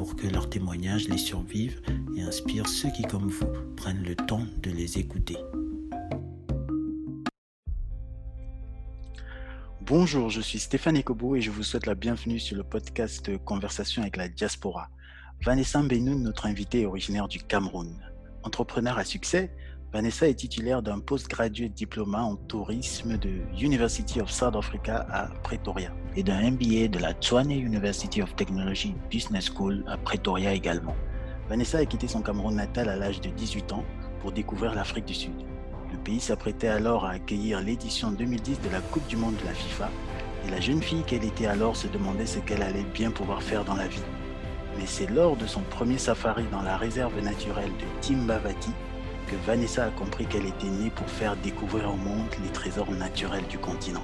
pour que leurs témoignages les survivent et inspirent ceux qui, comme vous, prennent le temps de les écouter. Bonjour, je suis Stéphane Ekobo et je vous souhaite la bienvenue sur le podcast Conversation avec la diaspora. Vanessa Mbenoun, notre invitée, est originaire du Cameroun. Entrepreneur à succès, Vanessa est titulaire d'un postgraduate diplôme en tourisme de University of South Africa à Pretoria et d'un MBA de la Tshwane University of Technology Business School à Pretoria également. Vanessa a quitté son Cameroun natal à l'âge de 18 ans pour découvrir l'Afrique du Sud. Le pays s'apprêtait alors à accueillir l'édition 2010 de la Coupe du Monde de la FIFA et la jeune fille qu'elle était alors se demandait ce qu'elle allait bien pouvoir faire dans la vie. Mais c'est lors de son premier safari dans la réserve naturelle de Timbavati que Vanessa a compris qu'elle était née pour faire découvrir au monde les trésors naturels du continent.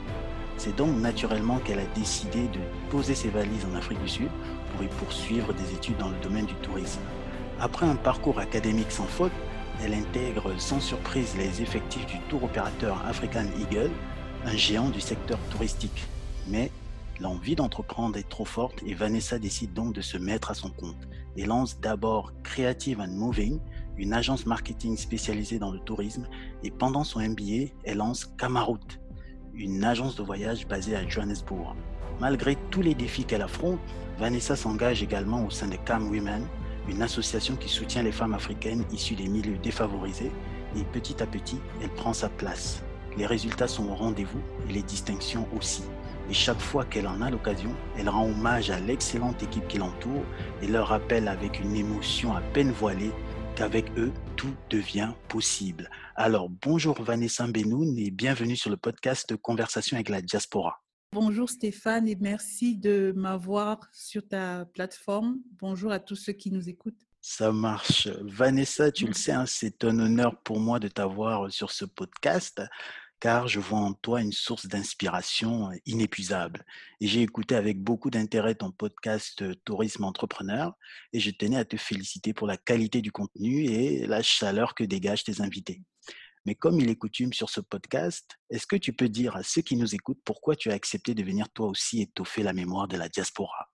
C'est donc naturellement qu'elle a décidé de poser ses valises en Afrique du Sud pour y poursuivre des études dans le domaine du tourisme. Après un parcours académique sans faute, elle intègre sans surprise les effectifs du tour opérateur African Eagle, un géant du secteur touristique. Mais l'envie d'entreprendre est trop forte et Vanessa décide donc de se mettre à son compte et lance d'abord Creative and Moving, une agence marketing spécialisée dans le tourisme, et pendant son MBA, elle lance Kamarout, une agence de voyage basée à Johannesburg. Malgré tous les défis qu'elle affronte, Vanessa s'engage également au sein de Cam Women, une association qui soutient les femmes africaines issues des milieux défavorisés, et petit à petit, elle prend sa place. Les résultats sont au rendez-vous et les distinctions aussi. Et chaque fois qu'elle en a l'occasion, elle rend hommage à l'excellente équipe qui l'entoure et leur rappelle avec une émotion à peine voilée qu'avec eux, tout devient possible. Alors, bonjour Vanessa Benoun et bienvenue sur le podcast Conversation avec la diaspora. Bonjour Stéphane et merci de m'avoir sur ta plateforme. Bonjour à tous ceux qui nous écoutent. Ça marche. Vanessa, tu le sais, hein, c'est un honneur pour moi de t'avoir sur ce podcast car je vois en toi une source d'inspiration inépuisable. Et j'ai écouté avec beaucoup d'intérêt ton podcast Tourisme Entrepreneur et je tenais à te féliciter pour la qualité du contenu et la chaleur que dégagent tes invités. Mais comme il est coutume sur ce podcast, est-ce que tu peux dire à ceux qui nous écoutent pourquoi tu as accepté de venir toi aussi étoffer la mémoire de la diaspora?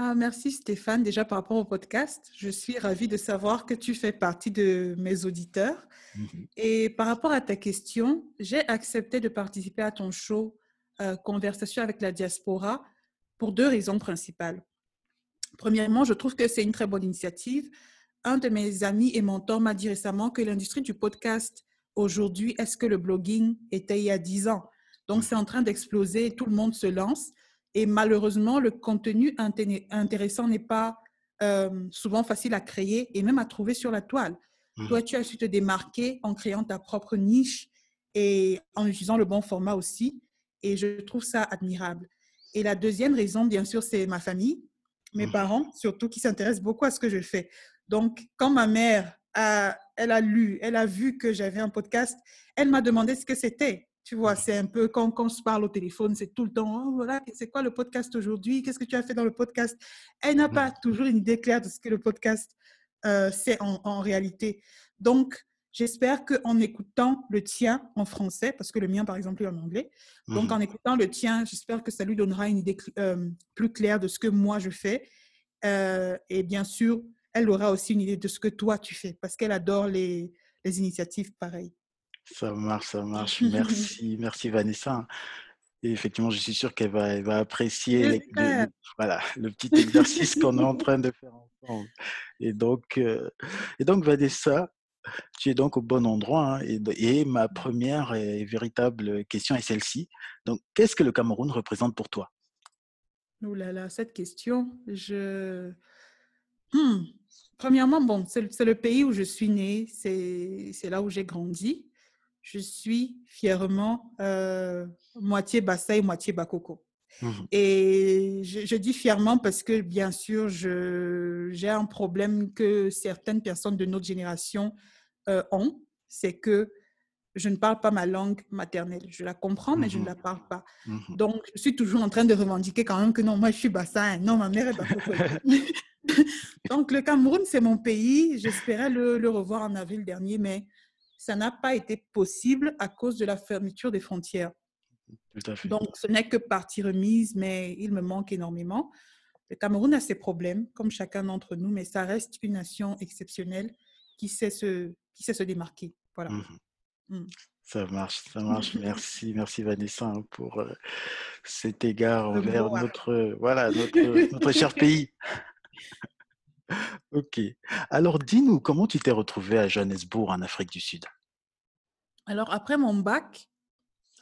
Ah, merci Stéphane. Déjà par rapport au podcast, je suis ravie de savoir que tu fais partie de mes auditeurs. Mhm. Et par rapport à ta question, j'ai accepté de participer à ton show euh, Conversation avec la diaspora pour deux raisons principales. Premièrement, je trouve que c'est une très bonne initiative. Un de mes amis et mentors m'a dit récemment que l'industrie du podcast aujourd'hui est ce que le blogging était il y a dix ans? Donc, c'est en train d'exploser, tout le monde se lance. Et malheureusement, le contenu intéressant n'est pas euh, souvent facile à créer et même à trouver sur la toile. Mmh. Toi, tu as su te démarquer en créant ta propre niche et en utilisant le bon format aussi. Et je trouve ça admirable. Et la deuxième raison, bien sûr, c'est ma famille, mes mmh. parents, surtout, qui s'intéressent beaucoup à ce que je fais. Donc, quand ma mère, a, elle a lu, elle a vu que j'avais un podcast, elle m'a demandé ce que c'était. Tu vois, c'est un peu quand, on se parle au téléphone, c'est tout le temps, oh, voilà, c'est quoi le podcast aujourd'hui? Qu'est-ce que tu as fait dans le podcast? Elle n'a pas toujours une idée claire de ce que le podcast euh, c'est en, réalité. Donc, j'espère qu'en écoutant le tien en français, parce que le mien, par exemple, est en anglais, donc mmh en écoutant le tien, j'espère que ça lui donnera une idée euh, plus claire de ce que moi je fais. Euh, et bien sûr, elle aura aussi une idée de ce que toi tu fais, parce qu'elle adore les, les initiatives pareilles. Ça marche, ça marche. Merci, merci Vanessa. Et effectivement, je suis sûr qu'elle va, elle va apprécier le, voilà, le petit exercice qu'on est en train de faire ensemble. Et donc, euh, et donc Vanessa, tu es donc au bon endroit. Hein, et, et, ma première et véritable question est celle-ci. Donc, qu'est-ce que le Cameroun représente pour toi? Ouh là là, cette question, je. Hmm. Premièrement, bon, c'est le pays où je suis née, c'est là où j'ai grandi je suis fièrement euh, moitié Bassaï, moitié Bakoko. Mmh Et je, dis fièrement parce que, bien sûr, j'ai un problème que certaines personnes de notre génération euh, ont, c'est que je ne parle pas ma langue maternelle. Je la comprends, mais je ne la parle pas. Donc, je suis toujours en train de revendiquer quand même que non, moi, je suis bassin. Non, ma mère est bassin. Donc, le Cameroun, c'est mon pays. J'espérais le, revoir en avril dernier, mais ça n'a pas été possible à cause de la fermeture des frontières. Donc, ce n'est que partie remise, mais il me manque énormément. Le Cameroun a ses problèmes, comme chacun d'entre nous, mais ça reste une nation exceptionnelle qui sait se, qui sait se démarquer. Voilà. Mmh mmh. Ça marche, ça marche. Merci, merci Vanessa hein, pour euh, cet égard envers notre, voilà, notre, notre cher pays. Ok. Alors, dis-nous, comment tu t'es retrouvée à Johannesburg, en Afrique du Sud? Alors, après mon bac,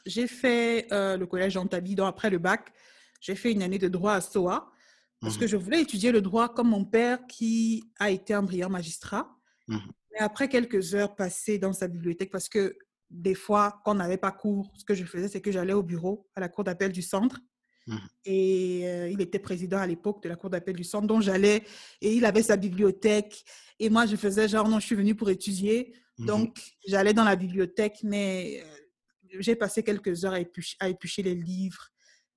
j'ai fait euh, le collège d'Antabi. Donc, après le bac, j'ai fait une année de droit à SOA parce mmh que je voulais étudier le droit comme mon père qui a été un brillant magistrat. Mmh Mais après quelques heures passées dans sa bibliothèque, parce que des fois, quand on n'avait pas cours, ce que je faisais, c'est que j'allais au bureau, à la cour d'appel du centre, Mmh. Et euh, il était président à l'époque de la Cour d'appel du centre, dont j'allais, et il avait sa bibliothèque. Et moi, je faisais genre, non, je suis venue pour étudier. Mmh Donc, j'allais dans la bibliothèque, mais euh, j'ai passé quelques heures à éplucher, à éplucher, les livres,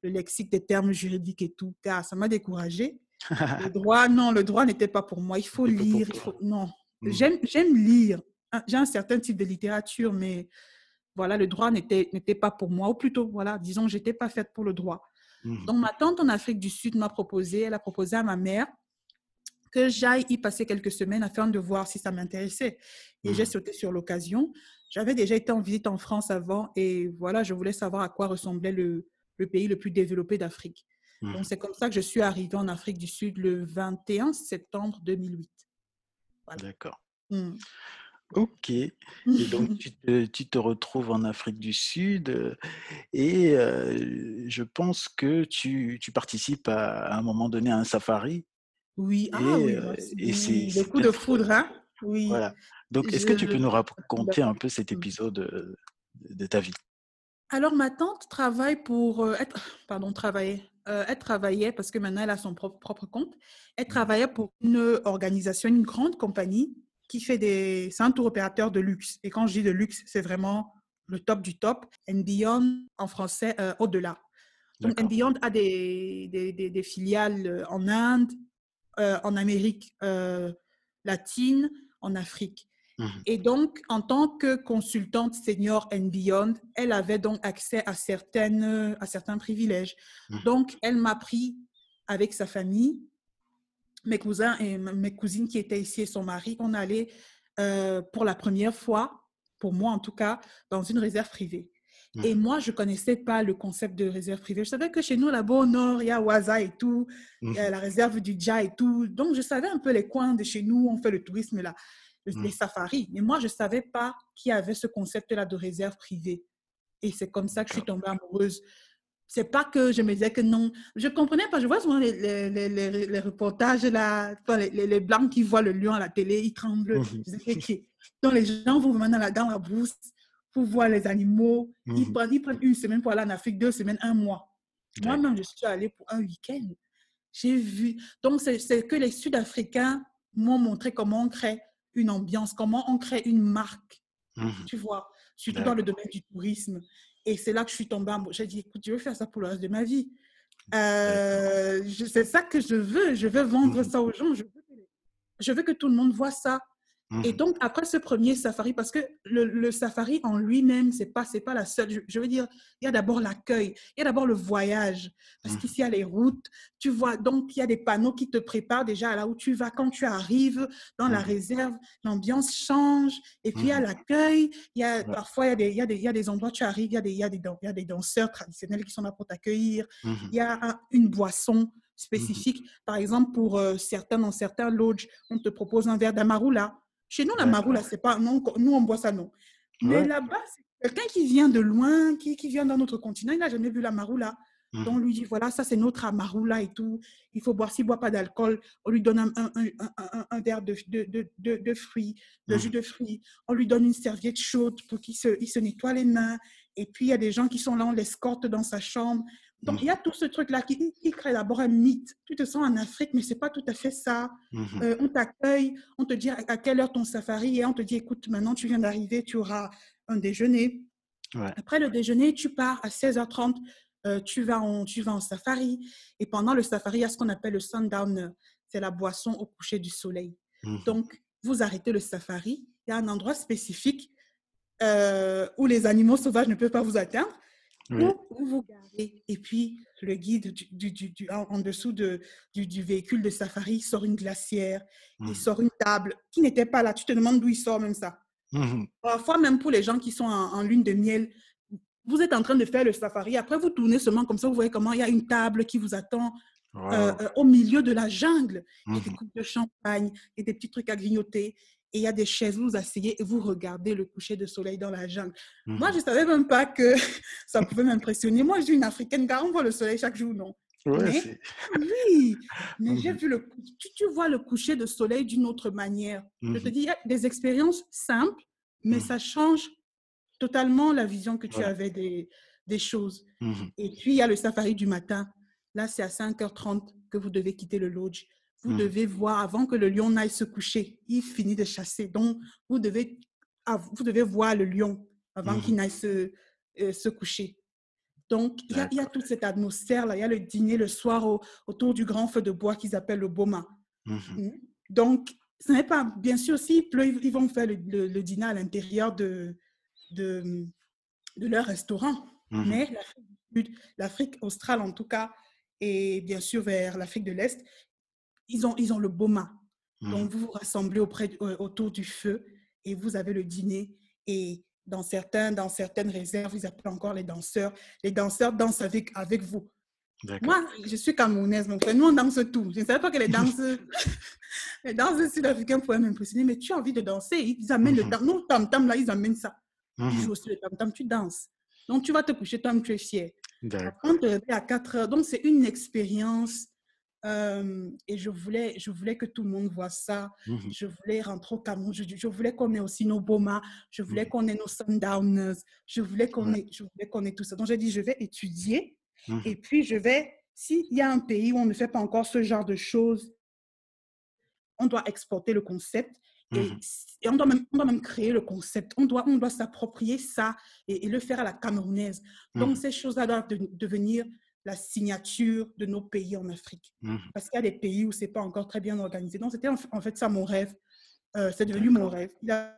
le lexique des termes juridiques et tout, car ça m'a découragée. le droit, non, le droit n'était pas pour moi. Il faut lire. Il faut... Non, mmh. j'aime lire. Ah, j'ai un certain type de littérature, mais voilà, le droit n'était pas pour moi. Ou plutôt, voilà, disons, j'étais pas faite pour le droit. Mmh. Donc, ma tante en Afrique du Sud m'a proposé, elle a proposé à ma mère que j'aille y passer quelques semaines afin de voir si ça m'intéressait. Et j'ai mmh. sauté sur l'occasion. J'avais déjà été en visite en France avant et voilà, je voulais savoir à quoi ressemblait le, le pays le plus développé d'Afrique. Mmh. Donc, c'est comme ça que je suis arrivée en Afrique du Sud le 21 septembre 2008. D'accord. Ok. Et donc, tu te, retrouves en Afrique du Sud euh, et euh, je pense que tu, participes à, un moment donné à un safari. Oui, ah oui, euh, et c'est des coups de foudre, hein Oui. Voilà. Donc, est-ce que tu peux nous raconter un peu cet épisode de, ta vie? Alors, ma tante travaille pour être, pardon, travailler. elle travaillait parce que maintenant elle a son propre, propre compte. Elle mmh. travaillait pour une organisation, une grande compagnie qui fait des... C'est un tour opérateur de luxe. Et quand je dis de luxe, c'est vraiment le top du top. And Beyond, en français, euh, au-delà. Donc, And Beyond a des, des, des, filiales euh, en Inde, euh, en Amérique latine, en Afrique. Mmh. Et donc, en tant que consultante senior and beyond, elle avait donc accès à, certaines, à certains privilèges. Mmh. Donc, elle m'a pris avec sa famille mes cousins et mes cousines qui étaient ici et son mari, on allait euh, pour la première fois, pour moi en tout cas, dans une réserve privée. Et mmh. moi, je ne connaissais pas le concept de réserve privée. Je savais que chez nous, là-bas au nord, il y a Waza et tout, il y a mmh. la réserve du Dja et tout. Donc, je savais un peu les coins de chez nous, on fait le tourisme là, les mmh. safaris. Mais moi, je ne savais pas qu'il y avait ce concept-là de réserve privée. Et c'est comme ça que je suis tombée amoureuse c'est pas que je me disais que non. Je comprenais pas. Je vois souvent les, les, les, les reportages, là, les, blancs qui voient le lion à la télé, ils tremblent. Mhm. Donc, les gens vont vraiment dans la, dans la brousse pour voir les animaux. Ils, mhm. prennent, ils, prennent, une semaine pour aller en Afrique, deux semaines, un mois. Moi-même, je suis allée pour un week-end. J'ai vu. Donc, c'est que les Sud-Africains m'ont montré comment on crée une ambiance, comment on crée une marque. Mhm. Tu vois, surtout dans le domaine du tourisme. Et c'est là que je suis tombée amoureux. J'ai dit, écoute, je veux faire ça pour le reste de ma vie. Euh, c'est ça que je veux. Je veux vendre mmh ça aux gens. Je veux, je veux, que tout le monde voit ça. Et mmh. donc, après ce premier safari, parce que le, safari en lui-même, ce n'est pas, pas la seule. Je, veux dire, il y a d'abord l'accueil, il y a d'abord le voyage, parce mmh. qu'ici, il y a les routes. Tu vois, donc, il y a des panneaux qui te préparent déjà là où tu vas. Quand tu arrives dans la mmh. réserve, l'ambiance change. Et puis, il y a l'accueil. Il y a, Parfois, il y, a des, il, y a des, il y a des endroits où tu arrives, il y a des, il y a des, il y a des danseurs traditionnels qui sont là pour t'accueillir. Il y a une boisson spécifique. Par exemple, pour euh, certains, dans certains lodges, on te propose un verre d'amaroula. Chez nous, la maroula, c'est pas. Non, nous, on boit ça, non. Mais là-bas, c'est quelqu'un qui vient de loin, qui, qui vient d'un autre continent, il n'a jamais vu la maroula. Donc, on lui dit, voilà, ça, c'est notre amaroula et tout. Il faut boire. S'il ne boit pas d'alcool, on lui donne un, un, un, un verre de, de, de, de, fruits, de jus de fruits. On lui donne une serviette chaude pour qu'il se, il se nettoie les mains. Et puis, il y a des gens qui sont là, on l'escorte dans sa chambre. Donc, il y a tout ce truc-là qui, crée d'abord un mythe. Tu te sens en Afrique, mais ce n'est pas tout à fait ça. Mmh euh, on t'accueille, on te dit à quelle heure ton safari est, on te dit, écoute, maintenant tu viens d'arriver, tu auras un déjeuner. Après le déjeuner, tu pars à 16h30, euh, tu, vas en, tu vas en safari. Et pendant le safari, il y a ce qu'on appelle le sundown, c'est la boisson au coucher du soleil. Mmh Donc, vous arrêtez le safari, il y a un endroit spécifique euh, où les animaux sauvages ne peuvent pas vous atteindre. Où vous gardez. Et puis, le guide du, du, en, dessous de, du, véhicule de safari sort une glacière, il mmh. sort une table qui n'était pas là. Tu te demandes d'où il sort même ça. Mmh Parfois, même pour les gens qui sont en, lune de miel, vous êtes en train de faire le safari. Après, vous tournez seulement comme ça, vous voyez comment il y a une table qui vous attend euh, euh, au milieu de la jungle. Il y a des mmh coupes de champagne, il y a des petits trucs à grignoter et il y a des chaises, vous vous asseyez et vous regardez le coucher de soleil dans la jungle. Moi, je ne savais même pas que ça pouvait m'impressionner. Moi, je suis une Africaine, car on voit le soleil chaque jour, non? Mais, Oui, mais j'ai vu le... Tu, tu, vois le coucher de soleil d'une autre manière. Je te dis, il y a des expériences simples, mais ça change totalement la vision que tu avais des, des choses. Et puis, il y a le safari du matin. Là, c'est à 5h30 que vous devez quitter le lodge. Vous mmh. devez voir avant que le lion n'aille se coucher. Il finit de chasser. Donc, vous devez, vous devez voir le lion avant mmh. qu'il n'aille se, euh, se coucher. Donc, il y, a, toute cette atmosphère-là. Il y a le dîner le soir autour du grand feu de bois qu'ils appellent le boma. Mmh Donc, ce n'est pas, bien sûr, s'il pleut, ils vont faire le, dîner à l'intérieur de, de, de, leur restaurant. Mais l'Afrique australe, en tout cas, et bien sûr vers l'Afrique de l'Est, ils ont, ils ont le boma. Donc, mmh. vous vous rassemblez auprès, euh, autour du feu et vous avez le dîner. Et dans, certains, dans certaines réserves, ils appellent encore les danseurs. Les danseurs dansent avec, avec vous. Moi, je suis camerounaise, donc nous, on danse tout. Je ne savais pas que les danses, les danses sud-africaines pouvaient m'impressionner, mais tu as envie de danser. Ils amènent le mmh tam. Nous, tam-tam, là, ils amènent ça. Ils mmh jouent aussi le tam-tam, tu danses. Donc, tu vas te coucher, toi, tu es fier. On te à 4 heures. Donc, c'est une expérience et je voulais, je voulais que tout le monde voit ça. Mmh je voulais rentrer au Cameroun. Je, voulais qu'on ait aussi nos Boma. Je voulais mmh qu'on ait nos Sundowners. Je voulais qu'on ait, je voulais qu'on ait tout ça. Donc, j'ai dit, je vais étudier. Mmh et puis, je vais, s'il y a un pays où on ne fait pas encore ce genre de choses, on doit exporter le concept. Et, on, doit même, on, doit même, créer le concept. On doit, on doit s'approprier ça et, le faire à la camerounaise. Donc, ces choses-là doivent devenir la signature de nos pays en Afrique. Mmh. Parce qu'il y a des pays où ce n'est pas encore très bien organisé. Donc, c'était en fait ça mon rêve. Euh, c'est devenu mon rêve. Il a,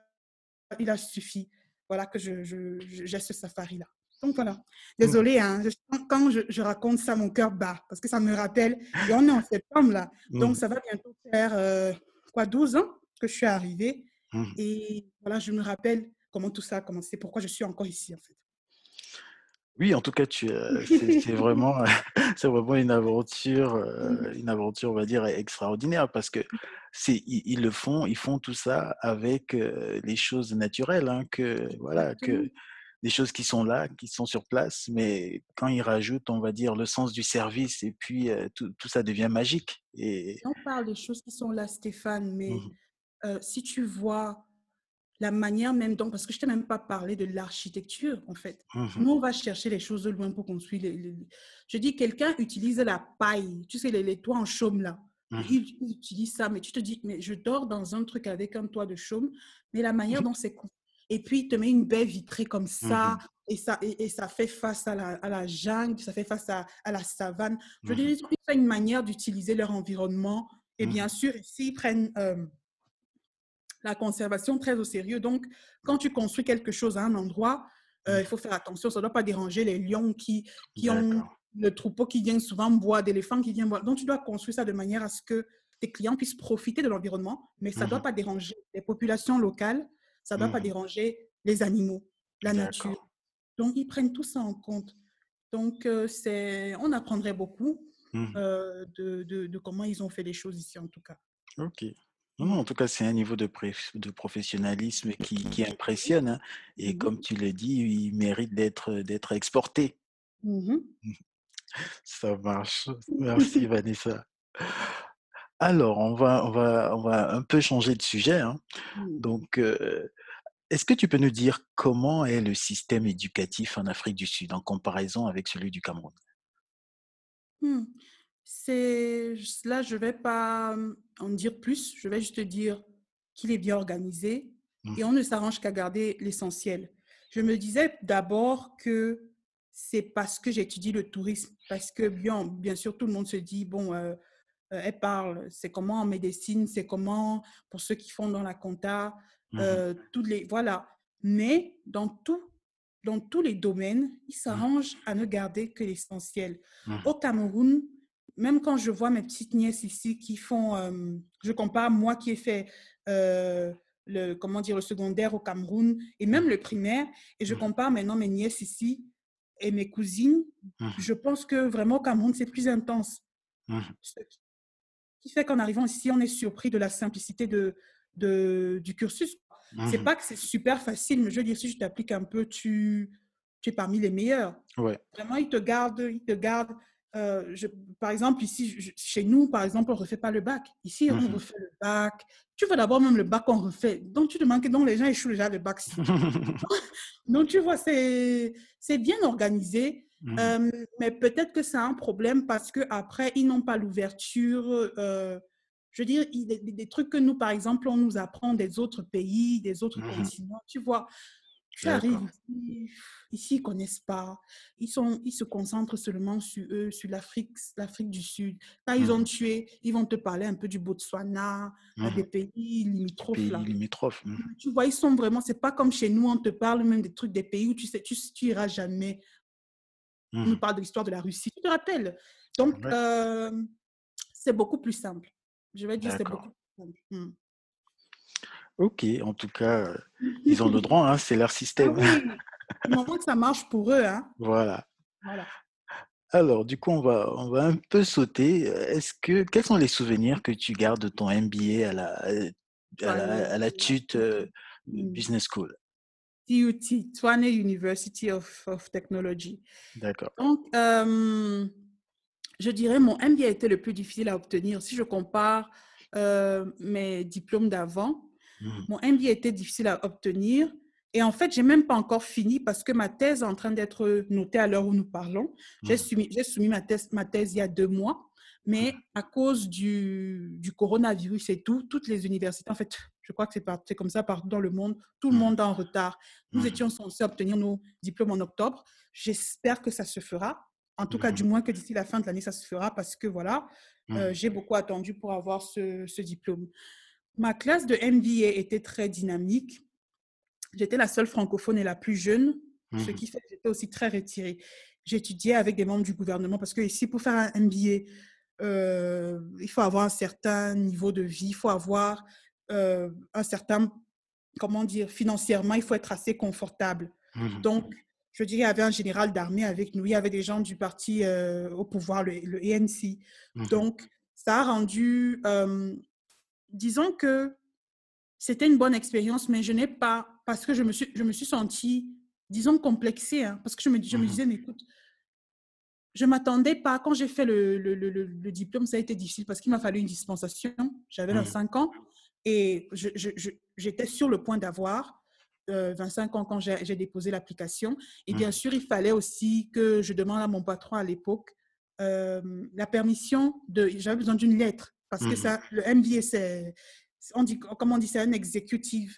il a suffi voilà, que je, je, j'ai ce safari-là. Donc voilà. Désolée, hein, quand je, raconte ça, mon cœur bat parce que ça me rappelle. Et on est en septembre là. Mmh. Donc ça va bientôt faire euh, quoi, 12 ans que je suis arrivée. Mmh. Et voilà, je me rappelle comment tout ça a commencé, pourquoi je suis encore ici en fait. Oui, en tout cas, tu, c'est vraiment, c'est vraiment une aventure, mmh. une aventure, on va dire, extraordinaire parce que c'est, ils, le font, ils font tout ça avec les choses naturelles, hein, que voilà, que des choses qui sont là, qui sont sur place, mais quand ils rajoutent, on va dire, le sens du service et puis tout, tout, ça devient magique. Et... On parle des choses qui sont là, Stéphane, mais mmh. si tu vois la manière même dont, parce que je t'ai même pas parlé de l'architecture, en fait. Mmh Nous, on va chercher les choses de loin pour construire. Les, Je dis, quelqu'un utilise la paille, tu sais, les, toits en chaume, là. Mmh il, utilise ça, mais tu te dis, mais je dors dans un truc avec un toit de chaume, mais la manière mmh dont c'est... Et puis, il te met une baie vitrée comme ça, et, ça et, ça fait face à la, à la, jungle, ça fait face à, à la savane. Je dis, c'est une manière d'utiliser leur environnement. Et bien sûr, ici, ils prennent... Euh, la conservation très au sérieux. Donc, quand tu construis quelque chose à un endroit, euh, il faut faire attention, ça ne doit pas déranger les lions qui, qui ont le troupeau qui vient souvent boire, d'éléphants qui viennent boire. Donc, tu dois construire ça de manière à ce que tes clients puissent profiter de l'environnement, mais ça ne doit mmh pas déranger les populations locales, ça ne doit pas mmh déranger les animaux, la nature. Donc, ils prennent tout ça en compte. Donc, euh, c'est, on apprendrait beaucoup mmh euh, de, de, de, comment ils ont fait les choses ici, en tout cas. OK en tout cas, c'est un niveau de, de professionnalisme qui, impressionne. Hein, et mmh comme tu l'as dit, il mérite d'être exporté. Mmh Ça marche. Merci Vanessa. Alors, on va, on, va, on va un peu changer de sujet. Hein. Mmh. Donc, est-ce que tu peux nous dire comment est le système éducatif en Afrique du Sud en comparaison avec celui du Cameroun? Hmm. C'est là, je vais pas en dire plus. Je vais juste dire qu'il est bien organisé mmh. et on ne s'arrange qu'à garder l'essentiel. Je me disais d'abord que c'est parce que j'étudie le tourisme, parce que bien, bien sûr, tout le monde se dit, bon, euh, euh, elle parle, c'est comment en médecine, c'est comment pour ceux qui font dans la compta, mmh euh, toutes les, voilà. Mais dans tout, dans tous les domaines, ils mmh. s'arrangent à ne garder que l'essentiel. Au Cameroun, même quand je vois mes petites nièces ici qui font, je compare moi qui ai fait le, comment dire, le secondaire au Cameroun et même le primaire, et je mmh. compare maintenant mes nièces ici et mes cousines, mmh. je pense que vraiment au Cameroun, c'est plus intense. Mmh. Ce qui fait qu'en arrivant ici, on est surpris de la simplicité de, de du cursus. C'est pas que c'est super facile, mais je veux dire, si je t'applique un peu, tu, tu es parmi les meilleurs. Ouais. Vraiment, ils te gardent, ils te gardent euh, je, par exemple, ici, chez nous, par exemple, on ne refait pas le bac. Ici, on mmh refait le bac. Tu veux d'abord même le bac, on refait. Donc, tu demandes que donc, les gens échouent déjà le bac. donc, tu vois, c'est bien organisé. Mmh euh, mais peut-être que c'est un problème parce qu'après, ils n'ont pas l'ouverture. Euh, je veux dire, des, des, trucs que nous, par exemple, on nous apprend des autres pays, des autres mmh continents. Tu vois, tu arrives ici, ici, ils ne connaissent pas. Ils, sont, ils se concentrent seulement sur eux, sur l'Afrique, l'Afrique du Sud. Quand ils ont mmh. tué, ils vont te parler un peu du Botswana, mmh. des pays limitrophes. Pays limitrophes. Mmh. Tu vois, ils sont vraiment, c'est pas comme chez nous, on te parle même des trucs des pays où tu sais, tu, tu iras jamais. On nous parle de l'histoire de la Russie, tu te rappelles? Donc, euh, c'est beaucoup plus simple. Je vais dire, c'est beaucoup plus simple. Ok, en tout cas, euh, ils ont le droit, hein, c'est leur ah système. Ah oui, que ça marche pour eux. Hein. Voilà. voilà. Alors, du coup, on va, on va un peu sauter. Est-ce que, quels sont les souvenirs que tu gardes de ton MBA à la, à la, TUT euh, mmh. Business School? TUT, Tshwane University of, of Technology. D'accord. Donc, euh, je dirais mon MBA a été le plus difficile à obtenir. Si je compare mes diplômes d'avant. Mon MBA était difficile à obtenir. Et en fait, j'ai même pas encore fini parce que ma thèse est en train d'être notée à l'heure où nous parlons. J'ai mmh. soumis, soumis ma, thèse, ma thèse il y a deux mois, mais mmh. à cause du, du, coronavirus et tout, toutes les universités, en fait, je crois que c'est comme ça partout dans le monde, tout le monde est en retard. Nous étions censés obtenir nos diplômes en octobre. J'espère que ça se fera. En tout cas, du moins que d'ici la fin de l'année, ça se fera parce que voilà, euh, j'ai beaucoup attendu pour avoir ce, ce diplôme. Ma classe de MBA était très dynamique. J'étais la seule francophone et la plus jeune, ce mmh qui fait que j'étais aussi très retirée. J'étudiais avec des membres du gouvernement parce que ici, pour faire un MBA, euh, il faut avoir un certain niveau de vie, il faut avoir euh, un certain, comment dire, financièrement, il faut être assez confortable. Mmh Donc, je dirais, il y avait un général d'armée avec nous, il y avait des gens du parti euh, au pouvoir, le, le ANC. Mmh Donc, ça a rendu disons que c'était une bonne expérience, mais je n'ai pas, parce que je me suis, je me suis sentie, disons, complexée, hein, parce que je me, je me mmh disais, mais écoute, je ne m'attendais pas, quand j'ai fait le, le, le, le, diplôme, ça a été difficile parce qu'il m'a fallu une dispensation, j'avais 25 mmh ans, et j'étais sur le point d'avoir 25 euh, ans quand j'ai déposé l'application. Et bien mmh. sûr, il fallait aussi que je demande à mon patron à l'époque euh, la permission de, j'avais besoin d'une lettre parce que mmh ça, le MBA, c'est, on dit, comment on dit, c'est un executive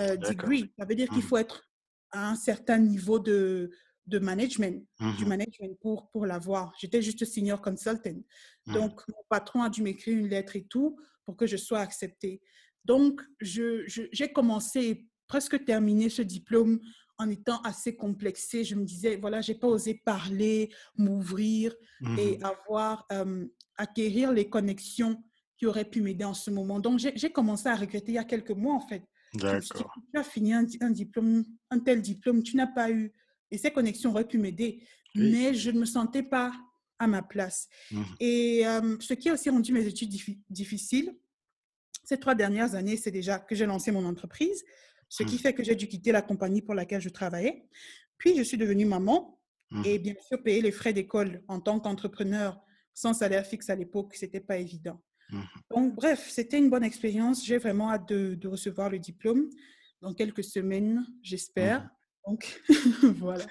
euh, degree. Ça veut dire qu'il mmh faut être à un certain niveau de, de management, du mmh management pour, pour l'avoir. J'étais juste senior consultant. Donc, mon patron a dû m'écrire une lettre et tout pour que je sois acceptée. Donc, je, j'ai commencé presque terminé ce diplôme en étant assez complexée. Je me disais, voilà, j'ai pas osé parler, m'ouvrir et avoir, euh, acquérir les connexions qui aurait pu m'aider en ce moment. Donc, j'ai commencé à regretter il y a quelques mois, en fait. D'accord. Tu as fini un, diplôme, un tel diplôme, tu n'as pas eu. Et ces connexions auraient pu m'aider. Mais je ne me sentais pas à ma place. Mmh. Et euh, ce qui a aussi rendu mes études difficiles, ces trois dernières années, c'est déjà que j'ai lancé mon entreprise, ce qui mmh. fait que j'ai dû quitter la compagnie pour laquelle je travaillais. Puis, je suis devenue maman mmh. et bien sûr, payer les frais d'école en tant qu'entrepreneur sans salaire fixe à l'époque, ce n'était pas évident. Mmh Donc, bref, c'était une bonne expérience. J'ai vraiment hâte de, recevoir le diplôme dans quelques semaines, j'espère. Mmh Donc, voilà.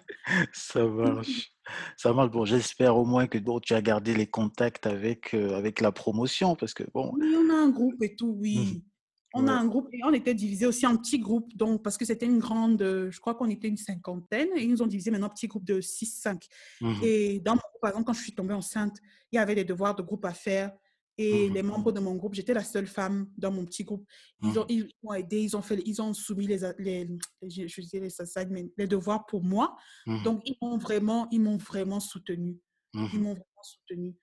Ça marche. Ça marche. Bon, j'espère au moins que bon, tu as gardé les contacts avec, euh, avec la promotion parce que bon. Oui, on a un groupe et tout, oui. Mmh. On a un groupe et on était divisé aussi en petits groupes, donc parce que c'était une grande, je crois qu'on était une cinquantaine et ils nous ont divisé maintenant en petits groupes de 6-5. Mmh et dans mon par exemple, quand je suis tombée enceinte, il y avait des devoirs de groupe à faire. Et mmh les membres de mon groupe, j'étais la seule femme dans mon petit groupe. Ils ont, ils ont aidé, ils ont, fait, ils ont soumis les, les, je, je dirais les, les devoirs pour moi. Donc, ils m'ont vraiment, ils m'ont vraiment soutenu. Ils m'ont vraiment soutenu.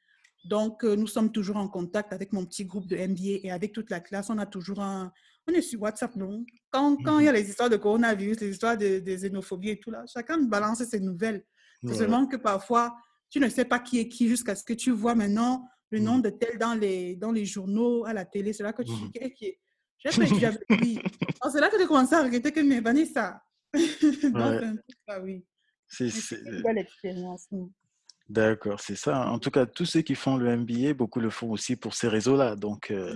Donc, euh, nous sommes toujours en contact avec mon petit groupe de MBA et avec toute la classe. On a toujours un... On est sur WhatsApp, non? Quand, quand il y a les histoires de coronavirus, les histoires de, xénophobie et tout là, chacun balance ses nouvelles. C'est seulement que parfois, tu ne sais pas qui est qui jusqu'à ce que tu vois maintenant le nom de tel dans les, dans les journaux, à la télé. C'est là que tu dis, est qui est J'ai fait avec lui. C'est là que tu commences à regretter que, mais Vanessa. Donc, oui. C'est une belle expérience. D'accord, c'est ça. En tout cas, tous ceux qui font le MBA, beaucoup le font aussi pour ces réseaux-là. Donc, euh,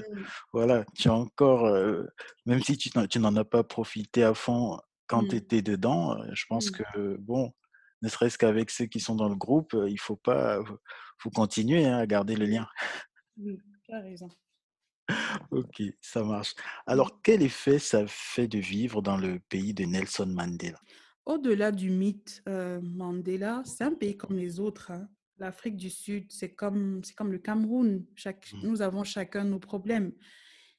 voilà, tu as encore, euh, même si tu n'en as pas profité à fond quand tu étais dedans, euh, je pense que, bon, ne serait-ce qu'avec ceux qui sont dans le groupe, il faut pas, faut continuer hein, à garder le lien. Oui, tu as raison. ok, ça marche. Alors, quel effet ça fait de vivre dans le pays de Nelson Mandela? Au-delà du mythe euh, Mandela, c'est un pays comme les autres. Hein. L'Afrique du Sud, c'est comme, c'est comme le Cameroun. Chaque, mmh. Nous avons chacun nos problèmes.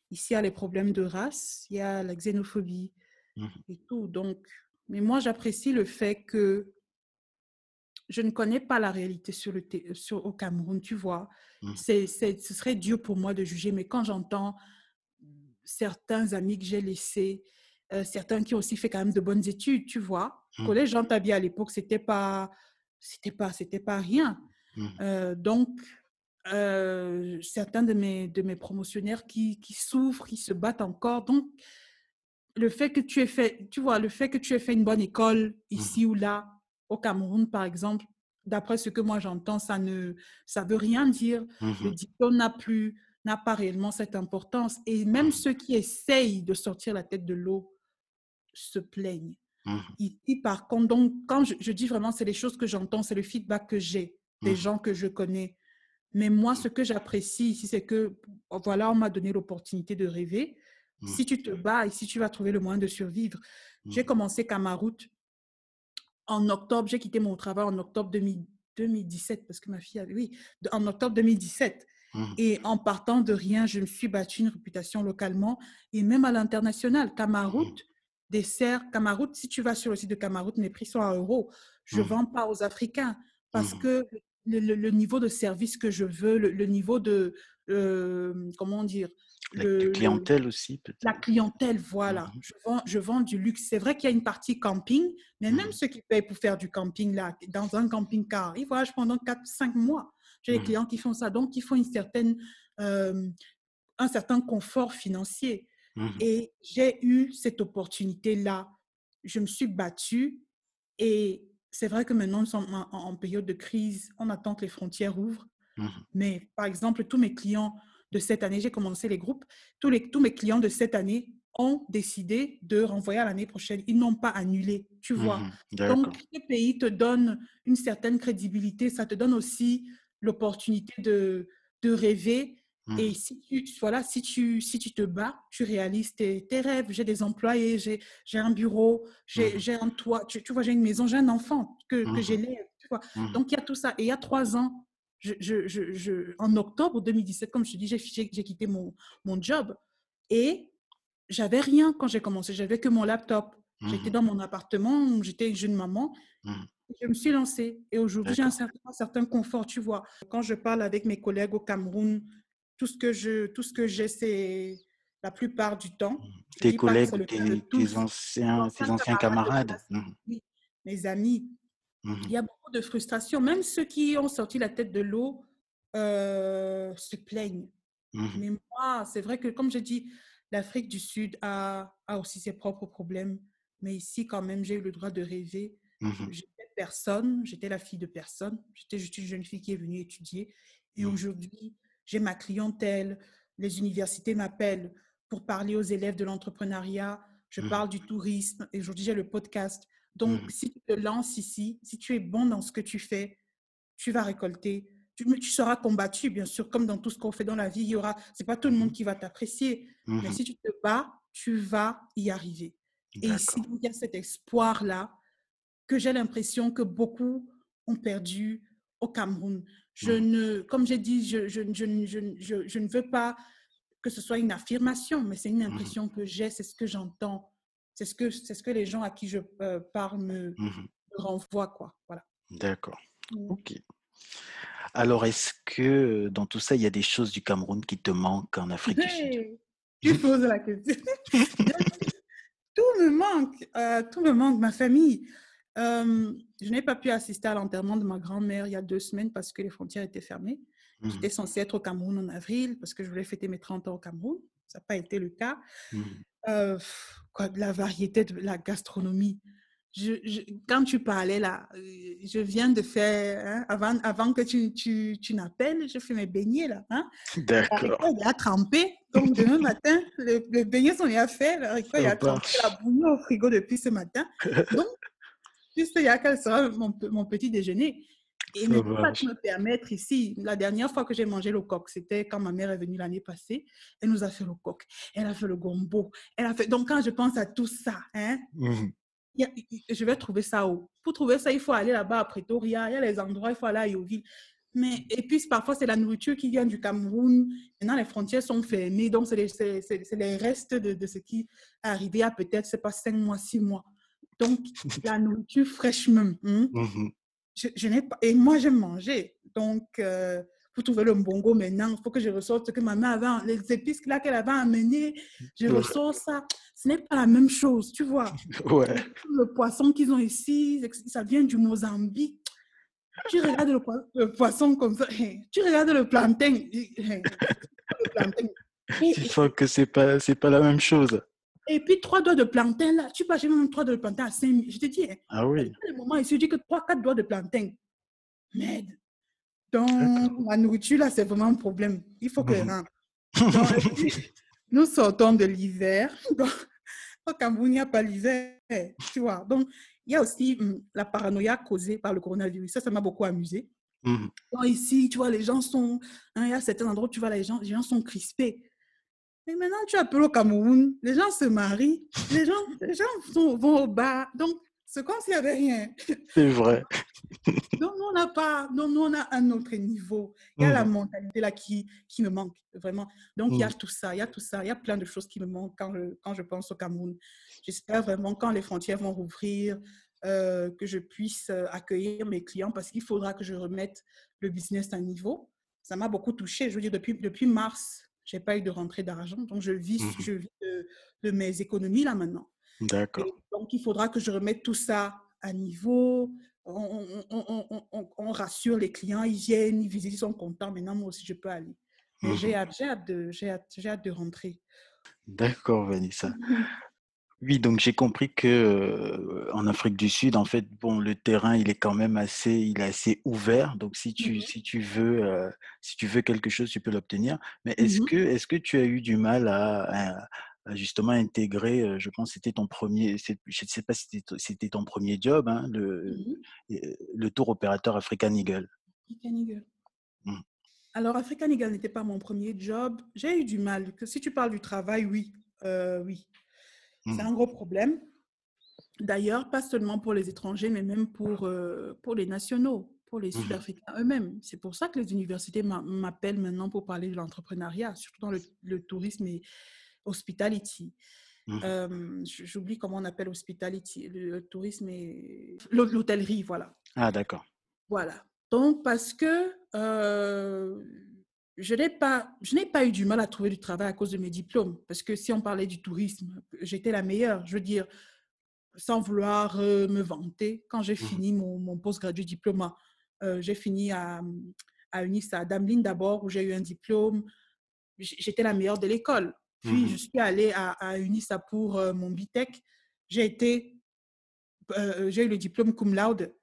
Ici, il y a les problèmes de race, il y a la xénophobie mmh. et tout. Donc, mais moi, j'apprécie le fait que je ne connais pas la réalité sur le sur, au Cameroun, tu vois. Mmh. C'est, ce serait dur pour moi de juger, mais quand j'entends certains amis que j'ai laissés euh, certains qui ont aussi fait quand même de bonnes études, tu vois. Mmh. Collège Jean Tabi à l'époque, c'était pas, c'était pas, c'était pas rien. Mmh. Euh, donc, euh, certains de mes, de mes promotionnaires qui, qui, souffrent, qui se battent encore. Donc, le fait que tu aies fait, tu vois, le fait que tu aies fait une bonne école ici mmh. ou là, au Cameroun, par exemple, d'après ce que moi j'entends, ça ne, ça veut rien dire. Le diplôme n'a plus, n'a pas réellement cette importance. Et même ceux qui essayent de sortir la tête de l'eau se plaignent. Mmh. Ici, par contre, donc, quand je, dis vraiment, c'est les choses que j'entends, c'est le feedback que j'ai des mmh. gens que je connais. Mais moi, ce que j'apprécie ici, c'est que, voilà, on m'a donné l'opportunité de rêver. Mmh. Si tu te bats et si tu vas trouver le moyen de survivre. J'ai commencé route en octobre. J'ai quitté mon travail en octobre 2017 parce que ma fille avait, oui, en octobre 2017. Et en partant de rien, je me suis battu une réputation localement et même à l'international. Camaroute, dessert, Camaroute, si tu vas sur le site de Camaroute, mes prix sont à euros. Je ne mmh. vends pas aux Africains parce mmh. que le, niveau de service que je veux, le, niveau de, euh, comment dire, la clientèle aussi, peut-être. La clientèle, voilà. Mmh. Je, vends, je vends du luxe. C'est vrai qu'il y a une partie camping, mais même ceux qui payent pour faire du camping, là, dans un camping-car, ils voyagent pendant 4-5 mois. J'ai des clients qui font ça. Donc, il faut une certaine, euh, un certain confort financier. Et j'ai eu cette opportunité-là. Je me suis battue et c'est vrai que maintenant, nous sommes en, période de crise. On attend que les frontières ouvrent. Mais par exemple, tous mes clients de cette année, j'ai commencé les groupes, tous, les, tous mes clients de cette année ont décidé de renvoyer à l'année prochaine. Ils n'ont pas annulé, tu mmh vois. Donc, ce pays te donne une certaine crédibilité. Ça te donne aussi l'opportunité de, de rêver et mmh. si tu, voilà, si tu, si tu te bats, tu réalises tes, tes rêves. J'ai des employés, j'ai un bureau, j'ai mmh. un toit, tu, tu vois, j'ai une maison, j'ai un enfant que, que j'ai vois. Donc, il y a tout ça. Et il y a trois ans, je, je, je, en octobre 2017, comme je te dis, j'ai quitté mon, mon job. Et j'avais rien quand j'ai commencé. J'avais que mon laptop. J'étais dans mon appartement, j'étais une jeune maman. Je me suis lancée et aujourd'hui, j'ai un certain, un certain confort, tu vois. Quand je parle avec mes collègues au Cameroun, tout ce que je, tout ce que j'ai, c'est la plupart du temps. Tes collègues, tes, anciens, tes anciens camarades. Mmh. mes amis. Mmh. Il y a beaucoup de frustration. Même ceux qui ont sorti la tête de l'eau euh, se plaignent. Mmh. Mais moi, c'est vrai que, comme je dis, l'Afrique du Sud a, a, aussi ses propres problèmes. Mais ici, quand même, j'ai eu le droit de rêver. J'étais personne, j'étais la fille de personne. J'étais juste une jeune fille qui est venue étudier. Et aujourd'hui, j'ai ma clientèle, les universités m'appellent pour parler aux élèves de l'entrepreneuriat, je mmh. parle du tourisme et aujourd'hui j'ai le podcast. Donc, mmh. si tu te lances ici, si tu es bon dans ce que tu fais, tu vas récolter. Tu, tu seras combattu, bien sûr, comme dans tout ce qu'on fait dans la vie. Il y aura, c'est pas tout le monde mmh. qui va t'apprécier, mais si tu te bats, tu vas y arriver. Et ici, il y a cet espoir-là que j'ai l'impression que beaucoup ont perdu au Cameroun. Je ne, comme j'ai dit, je, je, je, je, ne veux pas que ce soit une affirmation, mais c'est une mmh impression que j'ai, c'est ce que j'entends, c'est ce que, c'est ce que les gens à qui je euh, parle me, mmh renvoient. Quoi. Voilà. D'accord. Mmh. Ok. Alors, est-ce que dans tout ça, il y a des choses du Cameroun qui te manquent en Afrique du Sud? Tu poses la question. tout me manque, euh, tout me manque, ma famille. Euh, je n'ai pas pu assister à l'enterrement de ma grand-mère il y a deux semaines parce que les frontières étaient fermées. Mmh. J'étais censée être au Cameroun en avril parce que je voulais fêter mes 30 ans au Cameroun. Ça n'a pas été le cas. Mmh. Euh, quoi, de la variété de la gastronomie. Je, quand tu parlais là, euh, je viens de faire, hein, avant, avant que tu, tu, tu n'appelles, je fais mes beignets là. Hein. D'accord. Il a trempé. Donc demain matin, les, beignets sont bien faits. Il a trempé la bouillie au frigo depuis ce matin. Donc, juste il y a quel sera mon, mon petit déjeuner. Et ne pas me permettre ici. La dernière fois que j'ai mangé le coq, c'était quand ma mère est venue l'année passée. Elle nous a fait le coq. Elle a fait le gombo. Elle a fait... Donc, quand je pense à tout ça, hein, mmh je vais trouver ça où? Pour trouver ça, il faut aller là-bas à Pretoria. Il y a les endroits, il faut aller à Yoville. Mais, et puis, parfois, c'est la nourriture qui vient du Cameroun. Maintenant, les frontières sont fermées. Donc, c'est les, les, restes de, de, ce qui est arrivé à peut-être, c'est pas cinq mois, six mois. Donc, la nourriture fraîche même. Hein. Mmh je, n'ai pas. Et moi, j'aime manger. Donc, euh, pour trouver le mbongo maintenant, il faut que je ressorte ce que ma mère avait, les épices là qu'elle avait amenées. Je ressors ça. Ce n'est pas la même chose, tu vois. Ouais. Le poisson qu'ils ont ici, ça vient du Mozambique. Tu regardes le, poisson comme ça, tu regardes le plantain. Le plantain. Tu sens que ce n'est pas, pas la même chose. Et puis, trois doigts de plantain, là, tu peux j'ai même trois doigts de plantain à 5 000. Je te dis, hein, ah oui. À un moment, il se dit que trois, quatre doigts de plantain? Merde. Donc, la nourriture, là, c'est vraiment un problème. Il faut que. Hein. nous sortons de l'hiver. Au Cameroun, il n'y a pas l'hiver. Tu vois. Donc, il y a aussi hum, la paranoïa causée par le coronavirus. Ça, ça m'a beaucoup amusé. Mmh. ici, tu vois, les gens sont. Hein, il y a certains endroits où tu vois, les gens, les gens sont crispés. Mais maintenant, tu appelles au Cameroun, les gens se marient, les gens, les gens vont au bar. Donc, c'est comme s'il n'y avait rien. C'est vrai. Donc, nous, on n'a pas, non, nous, on a un autre niveau. Il y a la mmh. mentalité là qui, qui me manque, vraiment. Donc, il y a mmh. tout ça, il y a tout ça, il y a plein de choses qui me manquent quand je, quand je pense au Cameroun. J'espère vraiment, quand les frontières vont rouvrir, euh, que je puisse euh, accueillir mes clients parce qu'il faudra que je remette le business à niveau. Ça m'a beaucoup touché. Je veux dire, depuis, depuis mars, j'ai pas eu de rentrée d'argent. Donc, je vis, mmh je vis de, mes économies là maintenant. D'accord. Donc, il faudra que je remette tout ça à niveau. On, on, on, rassure les clients, ils viennent, ils visitent, ils sont contents. Maintenant, moi aussi, je peux aller. J'ai mmh hâte, hâte, de, hâte, hâte de rentrer. D'accord, Vanessa. Oui, donc j'ai compris que euh, en Afrique du Sud, en fait, bon, le terrain, il est quand même assez, il est assez ouvert. Donc si tu, mmh si tu veux, euh, si tu veux quelque chose, tu peux l'obtenir. Mais est-ce mmh que, est-ce que tu as eu du mal à, justement intégrer, euh, je pense, c'était ton premier, je ne sais pas si c'était ton premier job, hein, le, mmh le tour opérateur African Eagle. African Eagle. Alors African Eagle n'était pas mon premier job. J'ai eu du mal. Que si tu parles du travail, oui, oui. C'est un mmh. gros problème. D'ailleurs, pas seulement pour les étrangers, mais même pour, euh, pour les nationaux, pour les mmh Sud-Africains eux-mêmes. C'est pour ça que les universités m'appellent maintenant pour parler de l'entrepreneuriat, surtout dans le, tourisme et hospitality. Mmh j'oublie comment on appelle hospitality, le, tourisme et l'hôtellerie, voilà. Ah, d'accord. Voilà. Donc, parce que euh, je n'ai pas, je n'ai pas eu du mal à trouver du travail à cause de mes diplômes. Parce que si on parlait du tourisme, j'étais la meilleure. Je veux dire, sans vouloir euh, me vanter, quand j'ai mmh fini mon, mon post-graduate diplôme, euh, j'ai fini à, à UNIS, à Damlin d'abord, où j'ai eu un diplôme. J'étais la meilleure de l'école. Puis, mmh je suis allée à, à UNISA pour euh, mon. J'ai été, j'ai eu le diplôme cum laude.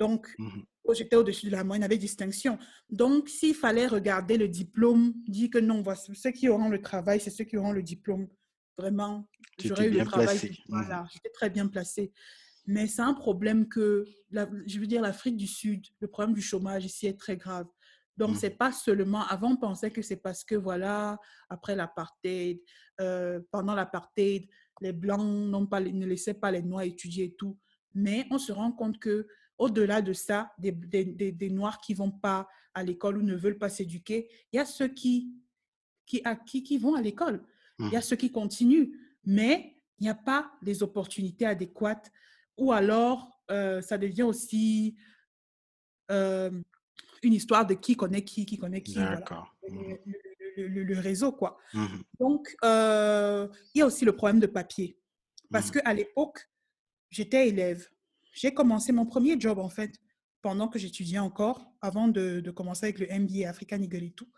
Donc, mmh j'étais au-dessus de la moyenne avec distinction. Donc, s'il fallait regarder le diplôme, dire que non, voici, ceux qui auront le travail, c'est ceux qui auront le diplôme. Vraiment, j'aurais eu le travail. Voilà, j'étais très bien placée. Mais c'est un problème que, je veux dire, l'Afrique du Sud, le problème du chômage ici est très grave. Donc, ce mmh. c'est pas seulement. Avant, on pensait que c'est parce que, voilà, après l'apartheid, euh, pendant l'apartheid, les Blancs pas, ne laissaient pas les Noirs étudier et tout. Mais on se rend compte que au-delà de ça, des, des, des, Noirs qui vont pas à l'école ou ne veulent pas s'éduquer, il y a ceux qui, qui, qui, qui vont à l'école. Il y a mmh. ceux qui continuent. Mais il n'y a pas les opportunités adéquates. Ou alors, euh, ça devient aussi euh, une histoire de qui connaît qui, qui connaît qui. D'accord. Mmh. Le, réseau, quoi. Mmh Donc, euh, il y a aussi le problème de papier. Parce mmh. qu'à l'époque, j'étais élève. J'ai commencé mon premier job, en fait, pendant que j'étudiais encore, avant de, de, commencer avec le MBA African Eagle et tout.